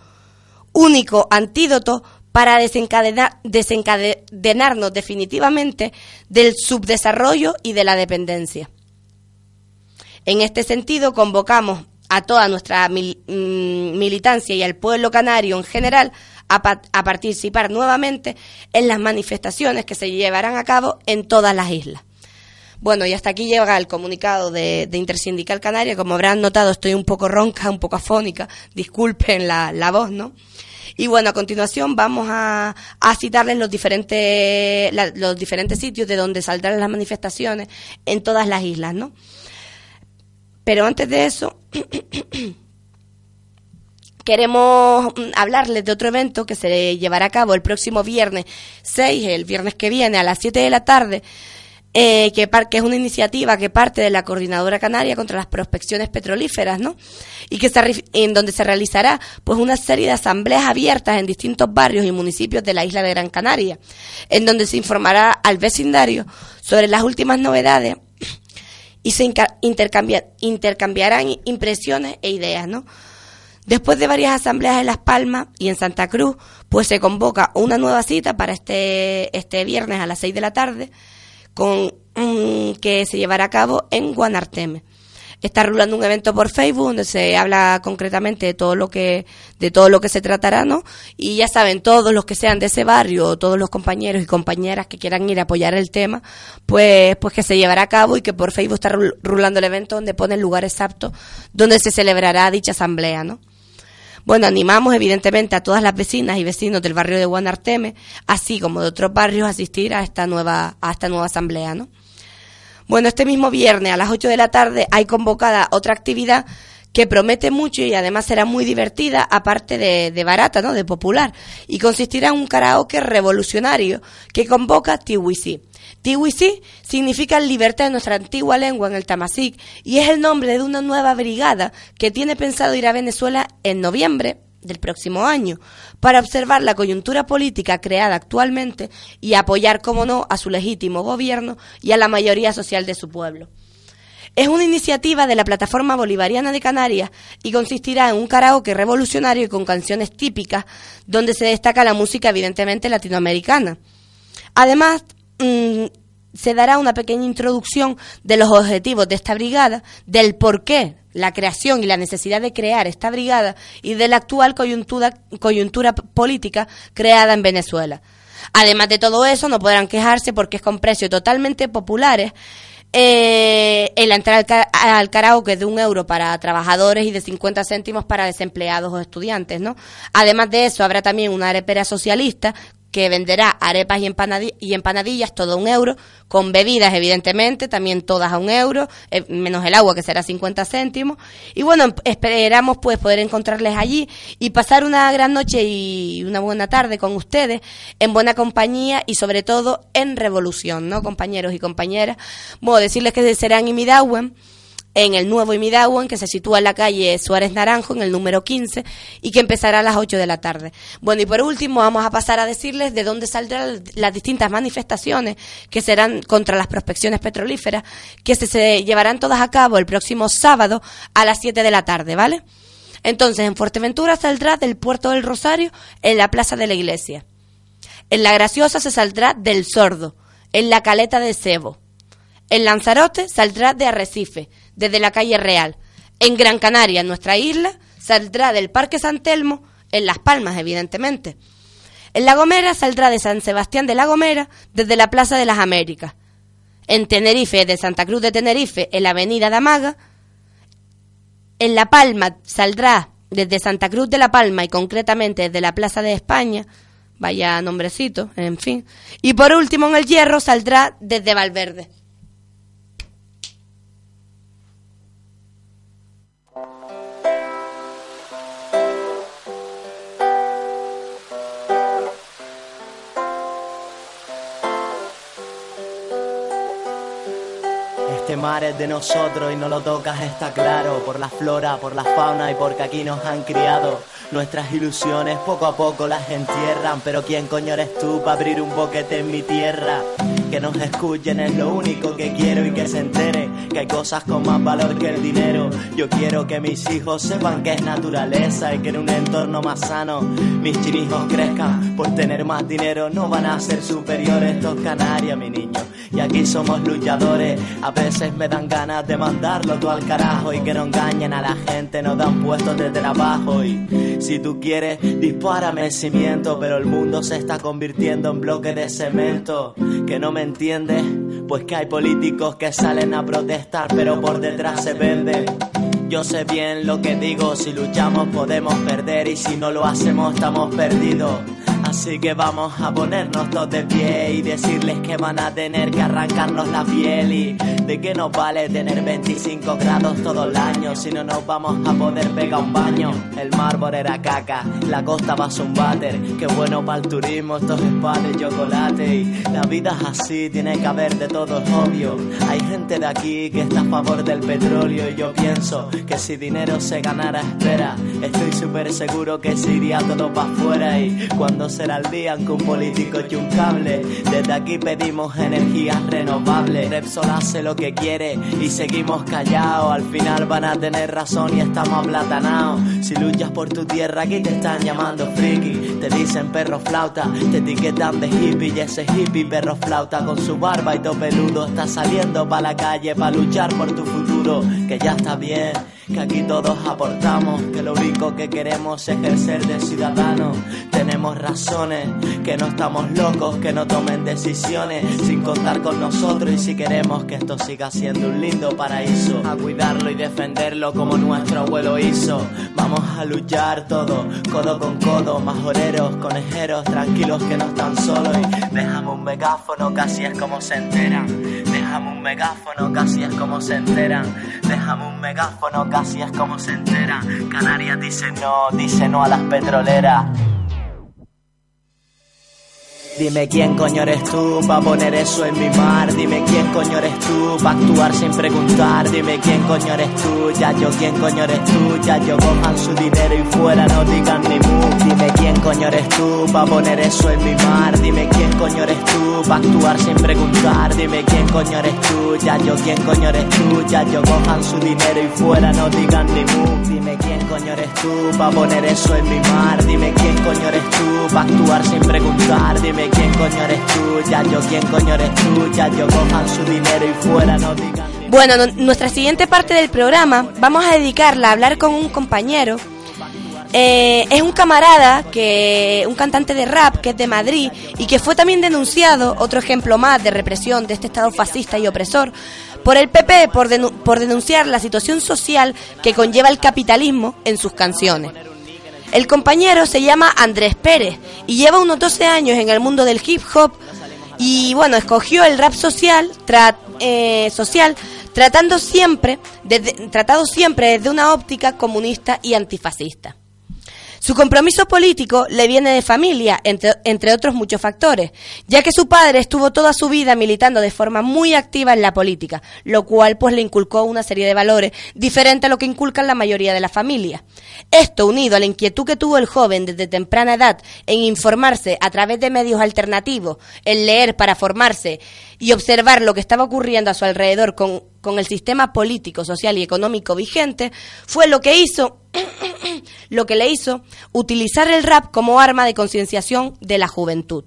único antídoto para desencadenar, desencadenarnos definitivamente del subdesarrollo y de la dependencia. En este sentido, convocamos a toda nuestra mm, militancia y al pueblo canario en general a, pa- a participar nuevamente en las manifestaciones que se llevarán a cabo en todas las islas. Bueno, y hasta aquí llega el comunicado de, Intersindical Canaria. Como habrán notado, estoy un poco ronca, un poco afónica. Disculpen la, la voz, ¿no? Y bueno, a continuación vamos a, citarles los diferentes, los diferentes sitios de donde saldrán las manifestaciones en todas las islas, ¿no? Pero antes de eso, queremos mm, hablarles de otro evento que se llevará a cabo el próximo viernes 6, el viernes que viene a las 7 de la tarde, eh, que, es una iniciativa que parte de la Coordinadora Canaria contra las prospecciones petrolíferas, ¿no? Y que se, en donde se realizará pues una serie de asambleas abiertas en distintos barrios y municipios de la isla de Gran Canaria, en donde se informará al vecindario sobre las últimas novedades y se intercambia- intercambiarán impresiones e ideas, ¿no? Después de varias asambleas en Las Palmas y en Santa Cruz, pues se convoca una nueva cita para este, este viernes a las 6 de la tarde, con, mm, que se llevará a cabo en Guanarteme. Está rulando un evento por Facebook donde se habla concretamente de todo lo que de todo lo que se tratará, ¿no? Y ya saben, todos los que sean de ese barrio, todos los compañeros y compañeras que quieran ir a apoyar el tema, pues pues que se llevará a cabo y que por Facebook está rul- rulando el evento donde pone el lugar exacto donde se celebrará dicha asamblea, ¿no? Bueno, animamos evidentemente a todas las vecinas y vecinos del barrio de Guanarteme, así como de otros barrios, a asistir a esta nueva, a esta nueva asamblea, ¿no? Bueno, este mismo viernes a las 8 de la tarde hay convocada otra actividad que promete mucho y además será muy divertida, aparte de, barata, ¿no? De popular. Y consistirá en un karaoke revolucionario que convoca Tiwisi. Tiwisi significa libertad en nuestra antigua lengua en el Tamasic y es el nombre de una nueva brigada que tiene pensado ir a Venezuela en noviembre del próximo año para observar la coyuntura política creada actualmente y apoyar, como no, a su legítimo gobierno y a la mayoría social de su pueblo. Es una iniciativa de la Plataforma Bolivariana de Canarias y consistirá en un karaoke revolucionario y con canciones típicas donde se destaca la música evidentemente latinoamericana. Además, mm, se dará una pequeña introducción de los objetivos de esta brigada, del por qué la creación y la necesidad de crear esta brigada y de la actual coyuntura, política creada en Venezuela. Además de todo eso, no podrán quejarse porque es con precios totalmente populares eh, el entrar al, ca- al de un euro para trabajadores y de 50 céntimos para desempleados o estudiantes, ¿no? Además de eso, habrá también una arepera socialista que venderá arepas y, empanadi- y empanadillas todo un euro, con bebidas evidentemente, también todas a un euro, eh, menos el agua que será 50 céntimos. Y bueno, em- esperamos pues poder encontrarles allí y pasar una gran noche y una buena tarde con ustedes, en buena compañía y sobre todo en revolución, ¿no, compañeros y compañeras? Bueno, decirles que serán en Midagüen, en el nuevo Imidagüen, que se sitúa en la calle Suárez Naranjo, en el número 15, y que empezará a las 8 de la tarde. Bueno, y por último, vamos a pasar a decirles de dónde saldrán las distintas manifestaciones que serán contra las prospecciones petrolíferas, que se, se llevarán todas a cabo el próximo sábado a las 7 de la tarde, ¿vale? Entonces, en Fuerteventura saldrá del Puerto del Rosario en la Plaza de la Iglesia. En La Graciosa se saldrá del Sordo, en la Caleta de Cebo. En Lanzarote saldrá de Arrecife, desde la calle Real. En Gran Canaria, nuestra isla, saldrá del Parque San Telmo, en Las Palmas, evidentemente. En La Gomera saldrá de San Sebastián de La Gomera, desde la Plaza de las Américas. En Tenerife, de Santa Cruz de Tenerife, en la Avenida Damaga. En La Palma saldrá desde Santa Cruz de La Palma y concretamente desde la Plaza de España. Vaya nombrecito, en fin. Y por último, en el Hierro saldrá desde Valverde. Este mar es de nosotros y no lo tocas, está claro. Por la flora, por la fauna y porque aquí nos han criado. Nuestras ilusiones poco a poco las entierran. Pero ¿quién coño eres tú para abrir un boquete en mi tierra? Que nos escuchen es lo único que quiero y que se entere que hay cosas con más valor que el dinero. Yo quiero que mis hijos sepan que es naturaleza y que en un entorno más sano mis chinijos crezcan. Por tener más dinero no van a ser superiores estos canarias, mi niño. Y aquí somos luchadores. A veces me dan ganas de mandarlo todo al carajo y que no engañen a la gente, nos dan puestos de trabajo. Y si tú quieres, dispárame el cimiento, pero el mundo se está convirtiendo en bloque de cemento. Que no me entiendes, pues que hay políticos que salen a pero por detrás se venden. Yo sé bien lo que digo, si luchamos podemos perder y si no lo hacemos estamos perdidos. Así que vamos a ponernos todos de pie y decirles que van a tener que arrancarnos la piel y de qué nos vale tener 25 grados todo el año si no nos vamos a poder pegar un baño. El mármol era caca, la costa va un váter, qué bueno para el turismo estos spas de chocolate y la vida es así, tiene que haber de todo es obvio. Hay gente de aquí que está a favor del petróleo y yo pienso que si dinero se ganara espera, estoy súper seguro que se iría todo para afuera y cuando será el día que un político y un cable. Desde aquí pedimos energías renovables. Repsol hace lo que quiere y seguimos callados. Al final van a tener razón y estamos aplatanados. Si luchas por tu tierra, aquí te están llamando friki. Te dicen perro flauta, te etiquetan de hippie. Y ese hippie perro flauta con su barba y todo peludo está saliendo para la calle para luchar por tu futuro. Que ya está bien que aquí todos aportamos, que lo único que queremos es ejercer de ciudadanos. Tenemos razones, que no estamos locos, que no tomen decisiones sin contar con nosotros y si queremos que esto siga siendo un lindo paraíso, a cuidarlo y defenderlo como nuestro abuelo hizo. Vamos a luchar todos, codo con codo, majoreros, conejeros, tranquilos que no están solos y dejamos un megáfono, casi es como se enteran. Déjame un megáfono, casi es como se enteran. Déjame un megáfono, casi es como se enteran. Canarias dice no, dice no a las petroleras. Dime quién coño eres tú pa' poner eso en mi mar. Dime quién coño eres tú pa' actuar sin preguntar. Dime quién coño eres tú, ya yo quién coño eres tú. Ya yo cojan su dinero y fuera no digan ni mu. Dime quién coño eres tú pa' poner eso en mi mar. Dime quién coño eres tú pa' actuar sin preguntar. Dime quién coño eres tú, ya yo quién coño eres tú. Ya yo cojan su dinero y fuera no digan ni mu. Dime quién coño eres tú pa' poner eso en mi mar. Dime quién coño eres tú pa' actuar sin preguntar. Dime Bueno, no- nuestra siguiente parte del programa vamos a dedicarla a hablar con un compañero. Eh, es un camarada, que un cantante de rap que es de Madrid y que fue también denunciado, otro ejemplo más de represión de este Estado fascista y opresor, por el PP por denunciar la situación social que conlleva el capitalismo en sus canciones. El compañero se llama Andrés Pérez y lleva unos 12 años en el mundo del hip hop y bueno, escogió el rap social, eh, social tratando siempre, desde, tratado siempre desde una óptica comunista y antifascista. Su compromiso político le viene de familia, entre, entre otros muchos factores, ya que su padre estuvo toda su vida militando de forma muy activa en la política, lo cual pues le inculcó una serie de valores diferentes a lo que inculcan la mayoría de las familias. Esto unido a la inquietud que tuvo el joven desde temprana edad en informarse a través de medios alternativos, en leer para formarse y observar lo que estaba ocurriendo a su alrededor con, con el sistema político, social y económico vigente, fue lo que hizo lo que le hizo utilizar el rap como arma de concienciación de la juventud.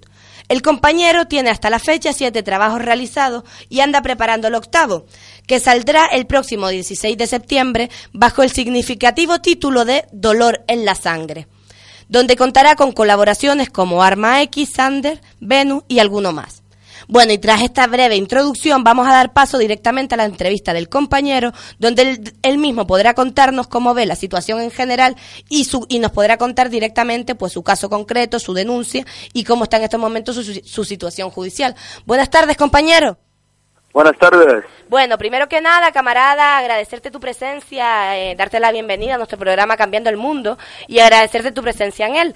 El compañero tiene hasta la fecha siete trabajos realizados y anda preparando el octavo, que saldrá el próximo 16 de septiembre bajo el significativo título de Dolor en la sangre, donde contará con colaboraciones como Arma X, Sander, Venus y alguno más. Bueno, y tras esta breve introducción vamos a dar paso directamente a la entrevista del compañero, donde él, él mismo podrá contarnos cómo ve la situación en general y, su, y nos podrá contar directamente pues su caso concreto, su denuncia y cómo está en estos momentos su, su situación judicial. Buenas tardes, compañero. Buenas tardes. Bueno, primero que nada, camarada, agradecerte tu presencia, eh, darte la bienvenida a nuestro programa Cambiando el Mundo y agradecerte tu presencia en él.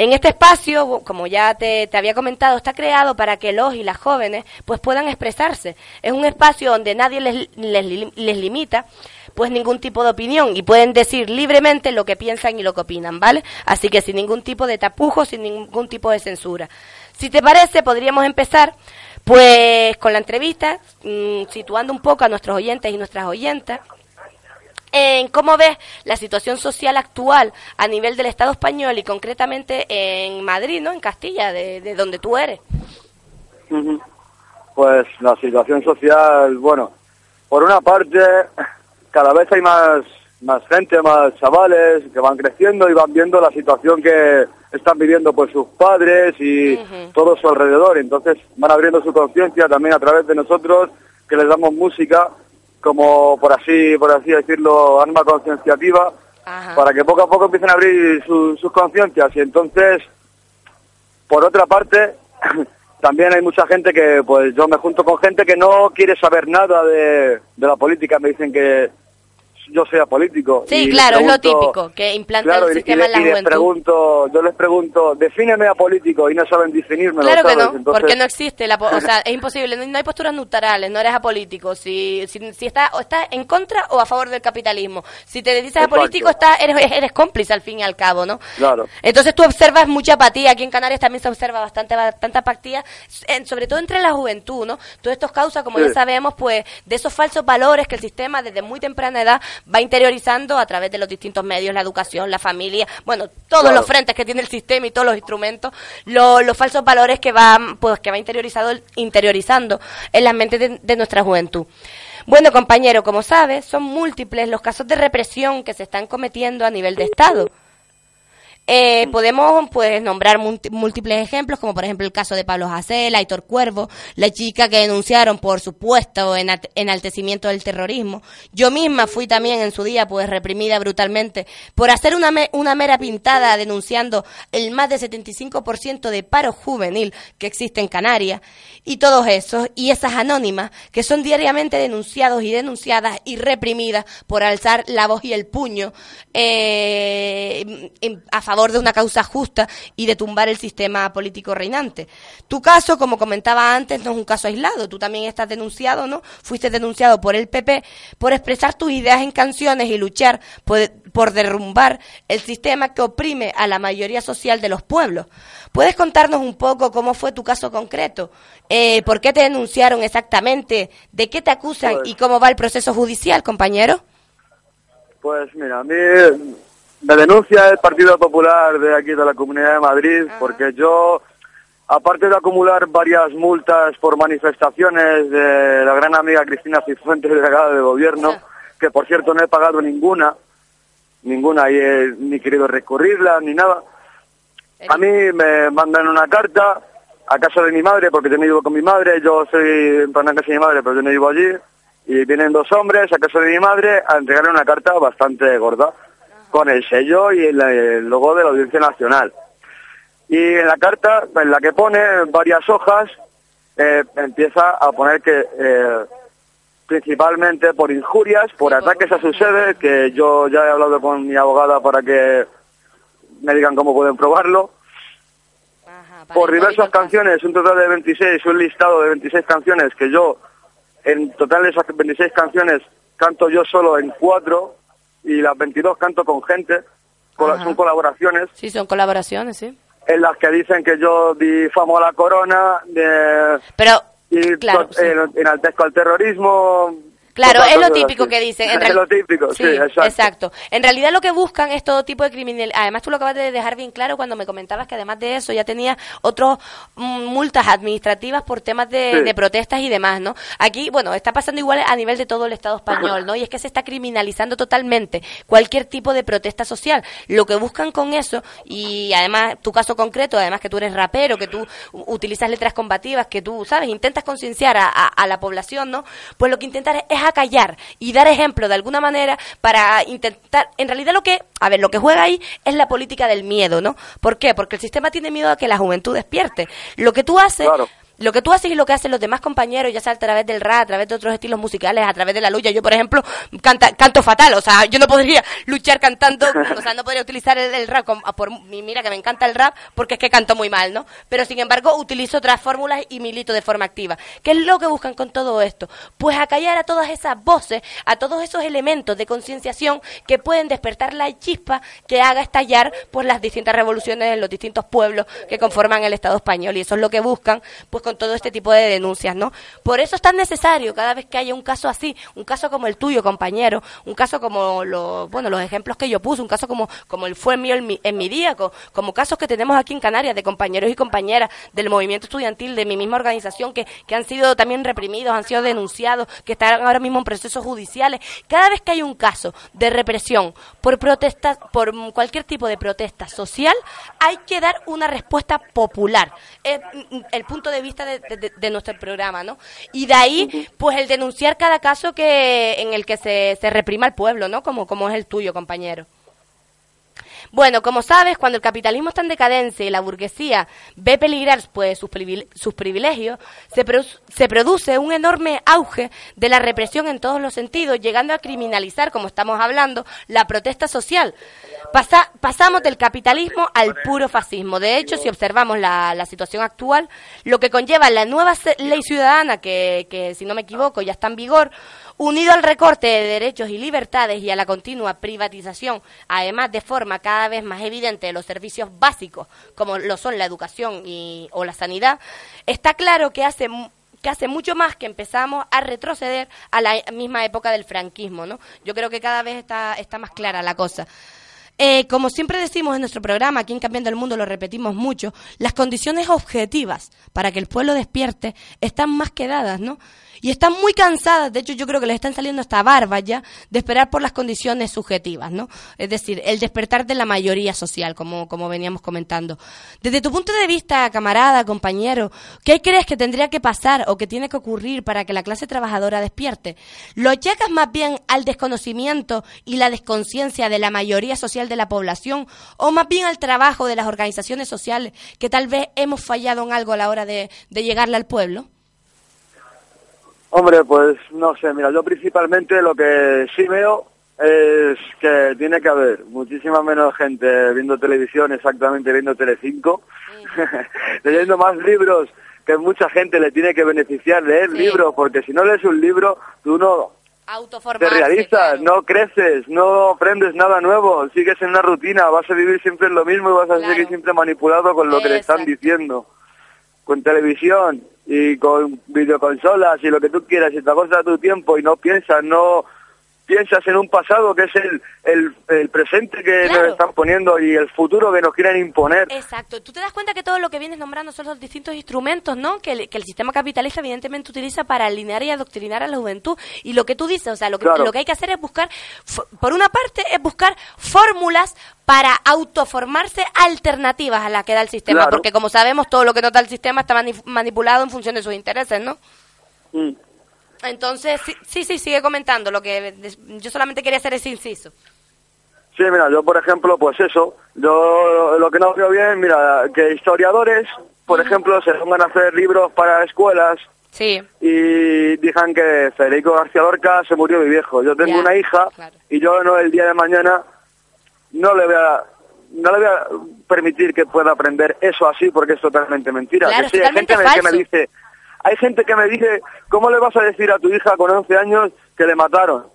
En este espacio, como ya te, había comentado, está creado para que los y las jóvenes pues puedan expresarse. Es un espacio donde nadie les, les, les, limita pues ningún tipo de opinión y pueden decir libremente lo que piensan y lo que opinan, ¿vale? Así que sin ningún tipo de tapujo, sin ningún tipo de censura. Si te parece, podríamos empezar pues con la entrevista, mmm, situando un poco a nuestros oyentes y nuestras oyentas en cómo ves la situación social actual a nivel del Estado español y concretamente en Madrid, ¿no? En Castilla, de, de donde tú eres. Pues la situación social, bueno, por una parte, cada vez hay más, más gente, más chavales que van creciendo y van viendo la situación que están viviendo pues sus padres y uh -huh. todo su alrededor. Entonces van abriendo su conciencia también a través de nosotros, que les damos música como por así por así decirlo arma concienciativa para que poco a poco empiecen a abrir su, sus conciencias. Y entonces por otra parte también hay mucha gente que pues yo me junto con gente que no quiere saber nada de, de la política. Me dicen que yo sea político. Sí, claro, pregunto, es lo típico, que implanta claro, el sistema y, en la y juventud. Les pregunto, yo les pregunto, defíneme a político y no saben definirme. Claro que ¿sabes? no, Entonces, porque no existe, la, o sea, es imposible, no, no, hay posturas neutrales, no eres apolítico, si, si, si estás o estás en contra o a favor del capitalismo. Si te dices apolítico, estás, eres, eres cómplice al fin y al cabo, ¿no? Claro. Entonces tú observas mucha apatía, aquí en Canarias también se observa bastante, bastante apatía, en, sobre todo entre la juventud, ¿no? Todo esto causa, como sí. ya sabemos, pues, de esos falsos valores que el sistema desde muy temprana edad va interiorizando a través de los distintos medios, la educación, la familia, bueno, todos claro. los frentes que tiene el sistema y todos los instrumentos, lo, los falsos valores que van, pues que va interiorizado, interiorizando en las mentes de, de nuestra juventud. Bueno, compañero, como sabes, son múltiples los casos de represión que se están cometiendo a nivel de Estado. Eh, podemos pues nombrar múltiples ejemplos, como por ejemplo el caso de Pablo Jacel, Aitor Cuervo, la chica que denunciaron por supuesto enaltecimiento del terrorismo. Yo misma fui también en su día pues reprimida brutalmente por hacer una, me- una mera pintada denunciando el más de 75% de paro juvenil que existe en Canarias y todos esos y esas anónimas que son diariamente denunciados y denunciadas y reprimidas por alzar la voz y el puño eh, a favor de una causa justa y de tumbar el sistema político reinante. Tu caso, como comentaba antes, no es un caso aislado. Tú también estás denunciado, ¿no? Fuiste denunciado por el PP por expresar tus ideas en canciones y luchar por, por derrumbar el sistema que oprime a la mayoría social de los pueblos. ¿Puedes contarnos un poco cómo fue tu caso concreto? Eh, ¿Por qué te denunciaron exactamente? ¿De qué te acusan Pues- y cómo va el proceso judicial, compañero? Pues mira, a mí me denuncia el Partido Popular de aquí de la Comunidad de Madrid porque yo, aparte de acumular varias multas por manifestaciones de la gran amiga Cristina Cifuentes, delegada de gobierno, que por cierto no he pagado ninguna, ninguna y he ni querido recurrirla ni nada, a mí me mandan una carta a casa de mi madre, porque yo no vivo con mi madre, yo soy en casa de mi madre, pero yo no vivo allí, y vienen dos hombres a casa de mi madre a entregarle una carta bastante gorda, con el sello y el, el logo de la Audiencia Nacional. Y en la carta, en la que pone varias hojas, eh, empieza a poner que eh, principalmente por injurias, por ataques a su sede, que yo ya he hablado con mi abogada para que me digan cómo pueden probarlo. por diversas canciones, un total de 26, un listado de 26 canciones que yo, en total de esas 26 canciones, canto yo solo en cuatro y las 22 canto con gente, Ajá. son colaboraciones Sí, son colaboraciones, sí. en las que dicen que yo difamo a la corona, de, Pero, y claro, to- sí. en- enaltezco al terrorismo. Claro, es lo así. típico que dicen. En Es lo típico, sí, exacto. En realidad lo que buscan es todo tipo de criminal. Además, tú lo acabas de dejar bien claro cuando me comentabas que además de eso ya tenía otros mm, multas administrativas por temas de, Sí. de protestas y demás, ¿no? Aquí, bueno, está pasando igual a nivel de todo el Estado español, ¿no? Y es que se está criminalizando totalmente cualquier tipo de protesta social. Lo que buscan con eso, y además tu caso concreto, además que tú eres rapero, que tú utilizas letras combativas, que tú, ¿sabes? Intentas concienciar a, a- a la población, ¿no? Pues lo que intentas es, es acallar y dar ejemplo de alguna manera para intentar, en realidad lo que, a ver, lo que juega ahí es la política del miedo, ¿no? ¿Por qué? Porque el sistema tiene miedo a que la juventud despierte. Lo que tú haces... Lo que tú haces y lo que hacen los demás compañeros, ya sea a través del rap, a través de otros estilos musicales, a través de la lucha. Yo, por ejemplo, canta, canto fatal, o sea, yo no podría luchar cantando, o sea, no podría utilizar el, rap, con- por, mira que me encanta el rap, porque es que canto muy mal, ¿no? Pero sin embargo, utilizo otras fórmulas y milito de forma activa. ¿Qué es lo que buscan con todo esto? Pues acallar a todas esas voces, a todos esos elementos de concienciación que pueden despertar la chispa que haga estallar por las distintas revoluciones en los distintos pueblos que conforman el Estado español. Y eso es lo que buscan, pues con todo este tipo de denuncias, ¿no? Por eso es tan necesario cada vez que haya un caso así, un caso como el tuyo, compañero, un caso como los, bueno, los ejemplos que yo puse, un caso como, como el fue mío en mi, en mi día, co- como casos que tenemos aquí en Canarias de compañeros y compañeras del movimiento estudiantil, de mi misma organización, que, que han sido también reprimidos, han sido denunciados, que están ahora mismo en procesos judiciales. Cada vez que hay un caso de represión por protestas, por cualquier tipo de protesta social, hay que dar una respuesta popular. Mm, el punto de vista de, de- de nuestro programa, ¿no? Y de ahí, pues el denunciar cada caso que en el que se, se reprima al pueblo, ¿no? Como, como es el tuyo, compañero. Bueno, como sabes, cuando el capitalismo está en decadencia y la burguesía ve peligrar pues, sus, privile- sus privilegios, se, se produce un enorme auge de la represión en todos los sentidos, llegando a criminalizar, como estamos hablando, la protesta social. Pasa- pasamos del capitalismo al puro fascismo. De hecho, si observamos la, la situación actual, lo que conlleva la nueva ley ciudadana, que, que, si no me equivoco ya está en vigor, unido al recorte de derechos y libertades y a la continua privatización, además de forma cada vez más evidente de los servicios básicos, como lo son la educación y, o la sanidad, está claro que hace que hace mucho más que empezamos a retroceder a la misma época del franquismo, ¿no? Yo creo que cada vez está, está más clara la cosa. Eh, como siempre decimos en nuestro programa, aquí en Cambiando el Mundo lo repetimos mucho, las condiciones objetivas para que el pueblo despierte están más que dadas, ¿no? Y están muy cansadas, de hecho yo creo que les están saliendo hasta barbas ya, de esperar por las condiciones subjetivas, ¿no? Es decir, el despertar de la mayoría social, como, como veníamos comentando. Desde tu punto de vista, camarada, compañero, ¿qué crees que tendría que pasar o que tiene que ocurrir para que la clase trabajadora despierte? ¿Lo achacas más bien al desconocimiento y la desconciencia de la mayoría social de la población o más bien al trabajo de las organizaciones sociales que tal vez hemos fallado en algo a la hora de, de llegarle al pueblo? Hombre, pues no sé, mira, yo principalmente lo que sí veo es que tiene que haber muchísima menos gente viendo televisión, exactamente viendo Telecinco, leyendo más libros que mucha gente le tiene que beneficiar leer libros, porque si no lees un libro, tú no te realizas, no creces, no aprendes nada nuevo, sigues en una rutina, vas a vivir siempre en lo mismo y vas a seguir siempre manipulado con lo que le están diciendo. Con televisión y con videoconsolas y lo que tú quieras y te agostas tu tiempo y no piensas, no piensas en un pasado que es el, el, el presente que nos están poniendo y el futuro que nos quieren imponer. Exacto. Tú te das cuenta que todo lo que vienes nombrando son los distintos instrumentos, ¿no? Que el, que el sistema capitalista evidentemente utiliza para alinear y adoctrinar a la juventud. Y lo que tú dices, o sea, lo que, Claro. lo que hay que hacer es buscar, por una parte, es buscar fórmulas para autoformarse alternativas a las que da el sistema, Claro. porque como sabemos, todo lo que nos da el sistema está mani- manipulado en función de sus intereses, ¿no? Mm. Entonces, sí, sí, sí, sigue comentando lo que yo solamente quería hacer ese inciso. Sí, mira, yo por ejemplo, pues eso, yo lo que no veo bien, mira, que historiadores, por ejemplo, se pongan a hacer libros para escuelas Sí. y digan que Federico García Lorca se murió de viejo. Yo tengo Ya, una hija y yo no el día de mañana no le voy a no le voy a permitir que pueda aprender eso así porque es totalmente mentira. Claro, que sí, hay gente totalmente que me falso. dice, hay gente que me dice, ¿cómo le vas a decir a tu hija con 11 años que le mataron?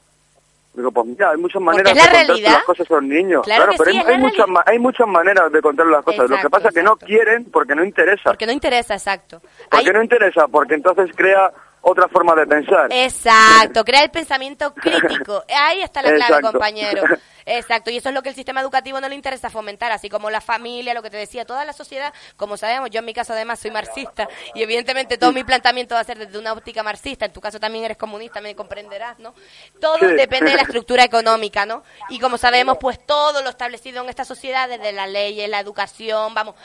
Digo, pues mira, hay muchas maneras de contar las cosas a los niños. Claro pero sí, hay, hay muchas, hay muchas maneras de contar las cosas. Lo que pasa es que no quieren porque no interesa. Porque no interesa, exacto. ¿Por qué no interesa? Porque entonces crea otra forma de pensar. Exacto, crea el pensamiento crítico. Ahí está la clave, compañero. Exacto, y eso es lo que el sistema educativo no le interesa fomentar, así como la familia, lo que te decía, toda la sociedad, como sabemos, yo en mi caso además soy marxista y evidentemente todo mi planteamiento va a ser desde una óptica marxista, en tu caso también eres comunista, me comprenderás, ¿no? Todo Sí. depende de la estructura económica, ¿no? Y como sabemos, pues todo lo establecido en esta sociedad, desde la ley, la educación, vamos,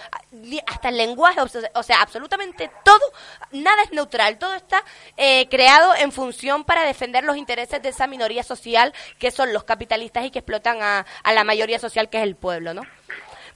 hasta el lenguaje, o sea, o sea, absolutamente todo, nada es neutral, todo está eh, creado en función para defender los intereses de esa minoría social que son los capitalistas y que explotan a, a la mayoría social que es el pueblo, ¿no?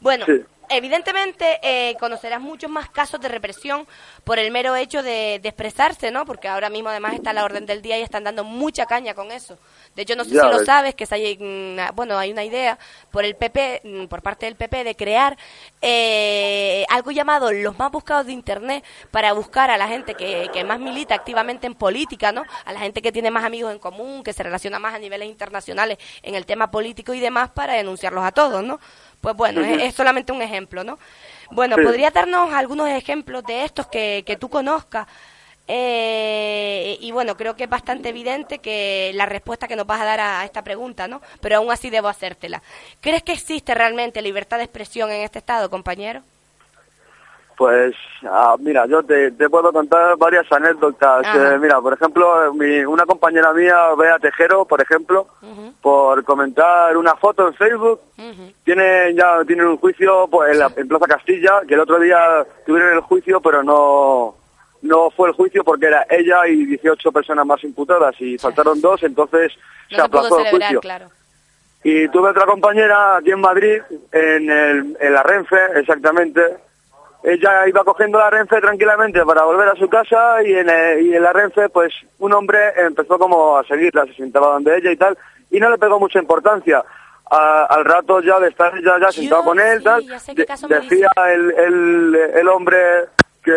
Bueno, Sí. evidentemente eh, conocerás muchos más casos de represión por el mero hecho de, de expresarse, ¿no? Porque ahora mismo además está la orden del día y están dando mucha caña con eso. De hecho, no sé Ya si lo sabes, que hay, mm, bueno, hay una idea por el PP, mm, por parte del PP, de crear eh, algo llamado los más buscados de Internet para buscar a la gente que, que más milita activamente en política, ¿no? A la gente que tiene más amigos en común, que se relaciona más a niveles internacionales en el tema político y demás para denunciarlos a todos, ¿no? Pues bueno, es, es solamente un ejemplo, ¿no? Bueno, Sí. ¿podrías darnos algunos ejemplos de estos que, que tú conozcas? Eh, y bueno, creo que es bastante evidente que la respuesta que nos vas a dar a, a esta pregunta, ¿no? Pero aún así debo hacértela. ¿Crees que existe realmente libertad de expresión en este estado, compañero? Pues, ah, mira, yo te, te puedo contar varias anécdotas. Eh, mira, por ejemplo, mi- una compañera mía, Bea Tejero, por ejemplo, por comentar una foto en Facebook, tiene ya tienen un juicio pues, en, la- en Plaza Castilla, que el otro día tuvieron el juicio, pero no no fue el juicio porque era ella y 18 personas más imputadas y faltaron dos, entonces No se aplazó el juicio. claro. Y tuve otra compañera aquí en Madrid, en, el, en la Renfe, exactamente. Ella iba cogiendo la Renfe tranquilamente para volver a su casa y en, el- y en la Renfe, pues, un hombre empezó como a seguirla, se sentaba donde ella y tal, y no le pegó mucha importancia. A- al rato ya de estar ella ya sentado con él, tal, de- decía el, el, el hombre que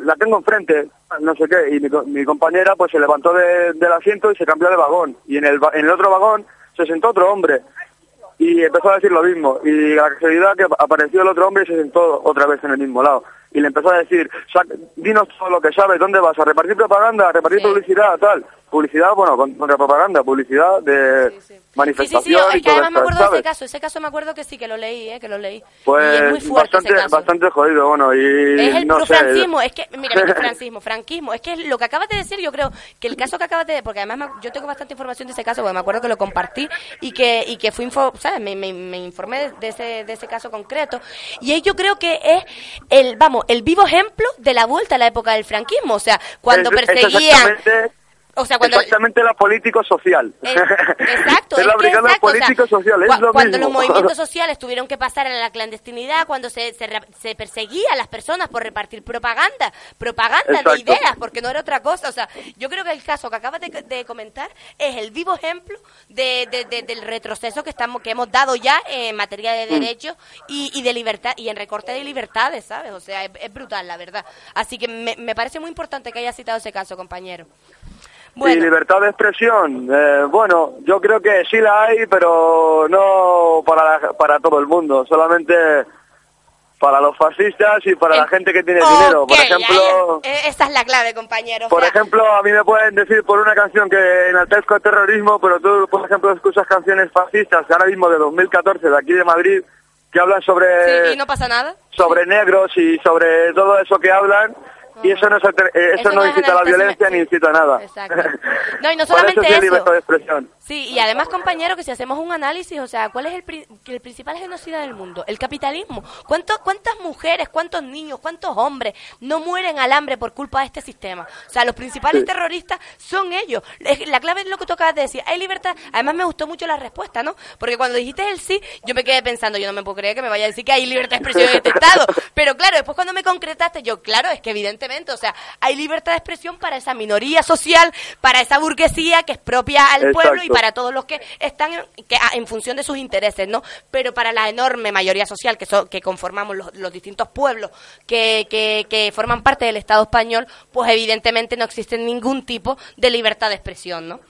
la tengo enfrente, no sé qué, y mi, mi compañera pues se levantó de- del asiento y se cambió de vagón. Y en el, en el otro vagón se sentó otro hombre y empezó a decir lo mismo. Y la casualidad que apareció el otro hombre y se sentó otra vez en el mismo lado. Y le empezó a decir, "Sac- dinos todo lo que sabes, ¿dónde vas? ¿A repartir propaganda? ¿A repartir publicidad? Tal. Publicidad, bueno, con- contra propaganda, publicidad de Sí, sí, manifestación sí, es que además me acuerdo de ese caso. Ese caso me acuerdo que sí, que lo leí, ¿eh? Que lo leí. y es Pues muy fuerte bastante, ese caso. bastante jodido, bueno, y Es el no sé. francismo, es que, mira, mira, francismo, franquismo, es que lo que acabas de decir, yo creo que el caso que acabas de, porque además me- yo tengo bastante información de ese caso, porque me acuerdo que lo compartí y que, y que fui, info, ¿sabes? Me, me, me informé de, ese, de ese caso concreto. Y ahí yo creo que es el, vamos, el vivo ejemplo de la vuelta a la época del franquismo, o sea, cuando Es- es perseguían... exactamente- O sea, cuando... Exactamente la político-social. Exacto, es la brigada político-social, es lo cuando mismo. los movimientos sociales tuvieron que pasar a la clandestinidad, cuando se, se, perseguía a las personas por repartir propaganda, propaganda de ideas, porque no era otra cosa. O sea, yo creo que el caso que acabas de, de comentar es el vivo ejemplo de, de- de- del retroceso que estamos que hemos dado ya en materia de Mm. derechos y, y de libertad y en recorte de libertades, ¿sabes? O sea, es, es brutal, la verdad. Así que me, me parece muy importante que haya citado ese caso, compañero. Y libertad de expresión, eh, bueno, yo creo que sí la hay, pero no para, la- para todo el mundo, solamente para los fascistas y para la gente que tiene dinero. Por ejemplo, ahí- eh, esa es la clave, compañero. O por sea, ejemplo, a mí me pueden decir por una canción que enaltezco el terrorismo, pero tú, por ejemplo, escuchas canciones fascistas que ahora mismo de 2014 de aquí de Madrid que hablan sobre sí, y no pasa nada. sobre negros y sobre todo eso que hablan y eso no, es eh, eso Eso no incita a la violencia ni incita a nada. Exacto. No, y no eso solamente sí es eso. libertad de expresión. Sí, y además, compañero, que si hacemos un análisis, o sea, ¿cuál es el, pri- que el principal genocida del mundo? El capitalismo. ¿Cuánto, ¿Cuántas mujeres, cuántos niños, cuántos hombres no mueren al hambre por culpa de este sistema? O sea, los principales Sí. terroristas son ellos. La clave es lo que tú acabas de decir. Hay libertad. Además, me gustó mucho la respuesta, ¿no? Porque cuando dijiste el sí, yo me quedé pensando, yo no me puedo creer que me vaya a decir que hay libertad de expresión en este Estado. Pero claro, después cuando me concretaste, yo, claro, es que evidentemente, o sea, hay libertad de expresión para esa minoría social, para esa burguesía que es propia al pueblo y para todos los que están en, que, ah, en función de sus intereses, ¿no? Pero para la enorme mayoría social que, so- que conformamos los, los distintos pueblos que, que, que forman parte del Estado español, pues evidentemente no existe ningún tipo de libertad de expresión, ¿no?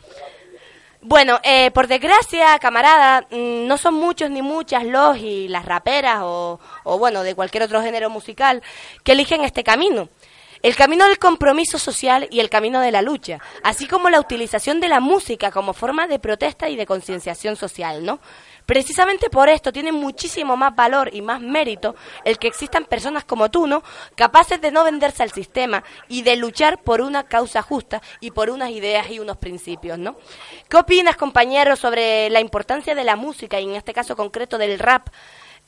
Bueno, eh, por desgracia, camarada, mm, no son muchos ni muchas los y las raperas o, o, bueno, de cualquier otro género musical que eligen este camino. El camino del compromiso social y el camino de la lucha, así como la utilización de la música como forma de protesta y de concienciación social, ¿no? Precisamente por esto tiene muchísimo más valor y más mérito el que existan personas como tú, ¿no? Capaces de no venderse al sistema y de luchar por una causa justa y por unas ideas y unos principios, ¿no? ¿Qué opinas, compañero, sobre la importancia de la música y en este caso concreto del rap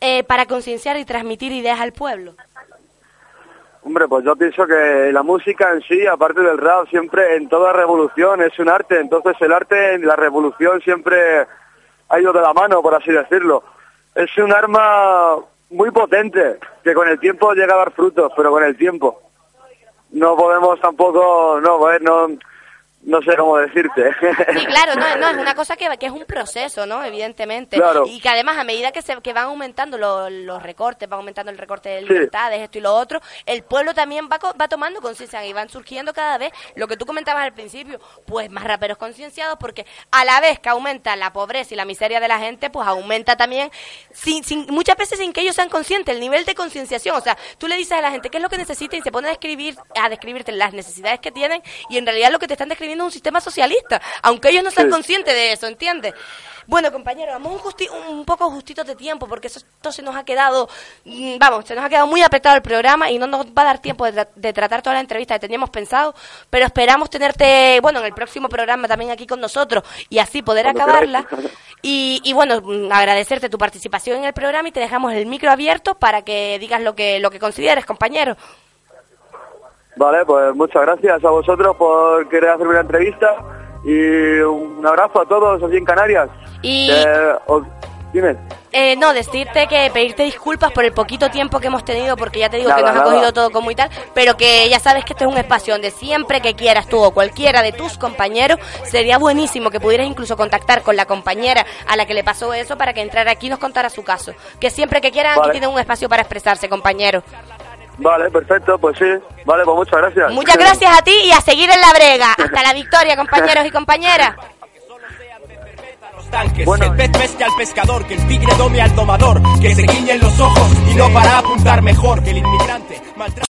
eh, para concienciar y transmitir ideas al pueblo? Hombre, pues yo pienso que la música en sí, aparte del rap, siempre en toda revolución es un arte. Entonces el arte en la revolución siempre ha ido de la mano, por así decirlo. Es un arma muy potente, que con el tiempo llega a dar frutos, pero con el tiempo. No podemos tampoco, no, ver, no, no sé cómo decirte. Sí, claro, no, no, es una cosa que, que es un proceso, ¿no? Evidentemente. Claro. Y que además, a medida que, se, que van aumentando lo- los recortes, van aumentando el recorte de libertades, esto y lo otro, el pueblo también va, va tomando conciencia y van surgiendo cada vez, lo que tú comentabas al principio, pues más raperos concienciados, porque a la vez que aumenta la pobreza y la miseria de la gente, pues aumenta también, sin, sin, muchas veces sin que ellos sean conscientes, el nivel de concienciación. O sea, tú le dices a la gente qué es lo que necesita y se pone a describir, a describirte las necesidades que tienen y en realidad lo que te están describiendo es un sistema socialista, aunque ellos no sean Sí. conscientes de eso, ¿entiendes? Bueno, compañero, vamos un, justi- un poco justitos de tiempo porque eso, esto se nos ha quedado, mm, vamos, se nos ha quedado muy apretado el programa y no nos va a dar tiempo de, tra- de tratar toda la entrevista que teníamos pensado, pero esperamos tenerte, bueno, en el próximo programa también aquí con nosotros y así poder Cuando acabarla. Y, y bueno, mm, agradecerte tu participación en el programa y te dejamos el micro abierto para que digas lo que, lo que consideres, compañero. Vale, pues muchas gracias a vosotros por querer hacerme una entrevista y un abrazo a todos aquí en Canarias. Y- Eh, os- dime. Eh, no, decirte que pedirte disculpas por el poquito tiempo que hemos tenido, porque ya te digo que Nada, nos ha cogido todo como y tal, pero que ya sabes que este es un espacio donde siempre que quieras tú o cualquiera de tus compañeros, sería buenísimo que pudieras incluso contactar con la compañera a la que le pasó eso para que entrara aquí y nos contara su caso. Que siempre que quieran aquí tienen un espacio para expresarse, compañero. Vale, perfecto, pues sí. Vale, pues muchas gracias. Muchas gracias a ti y a seguir en la brega. Hasta la victoria, compañeros y compañeras. tanques. el pez pesque al pescador, que el tigre dome al domador, que se guiñen los ojos y no para apuntar mejor que el inmigrante. maltrata-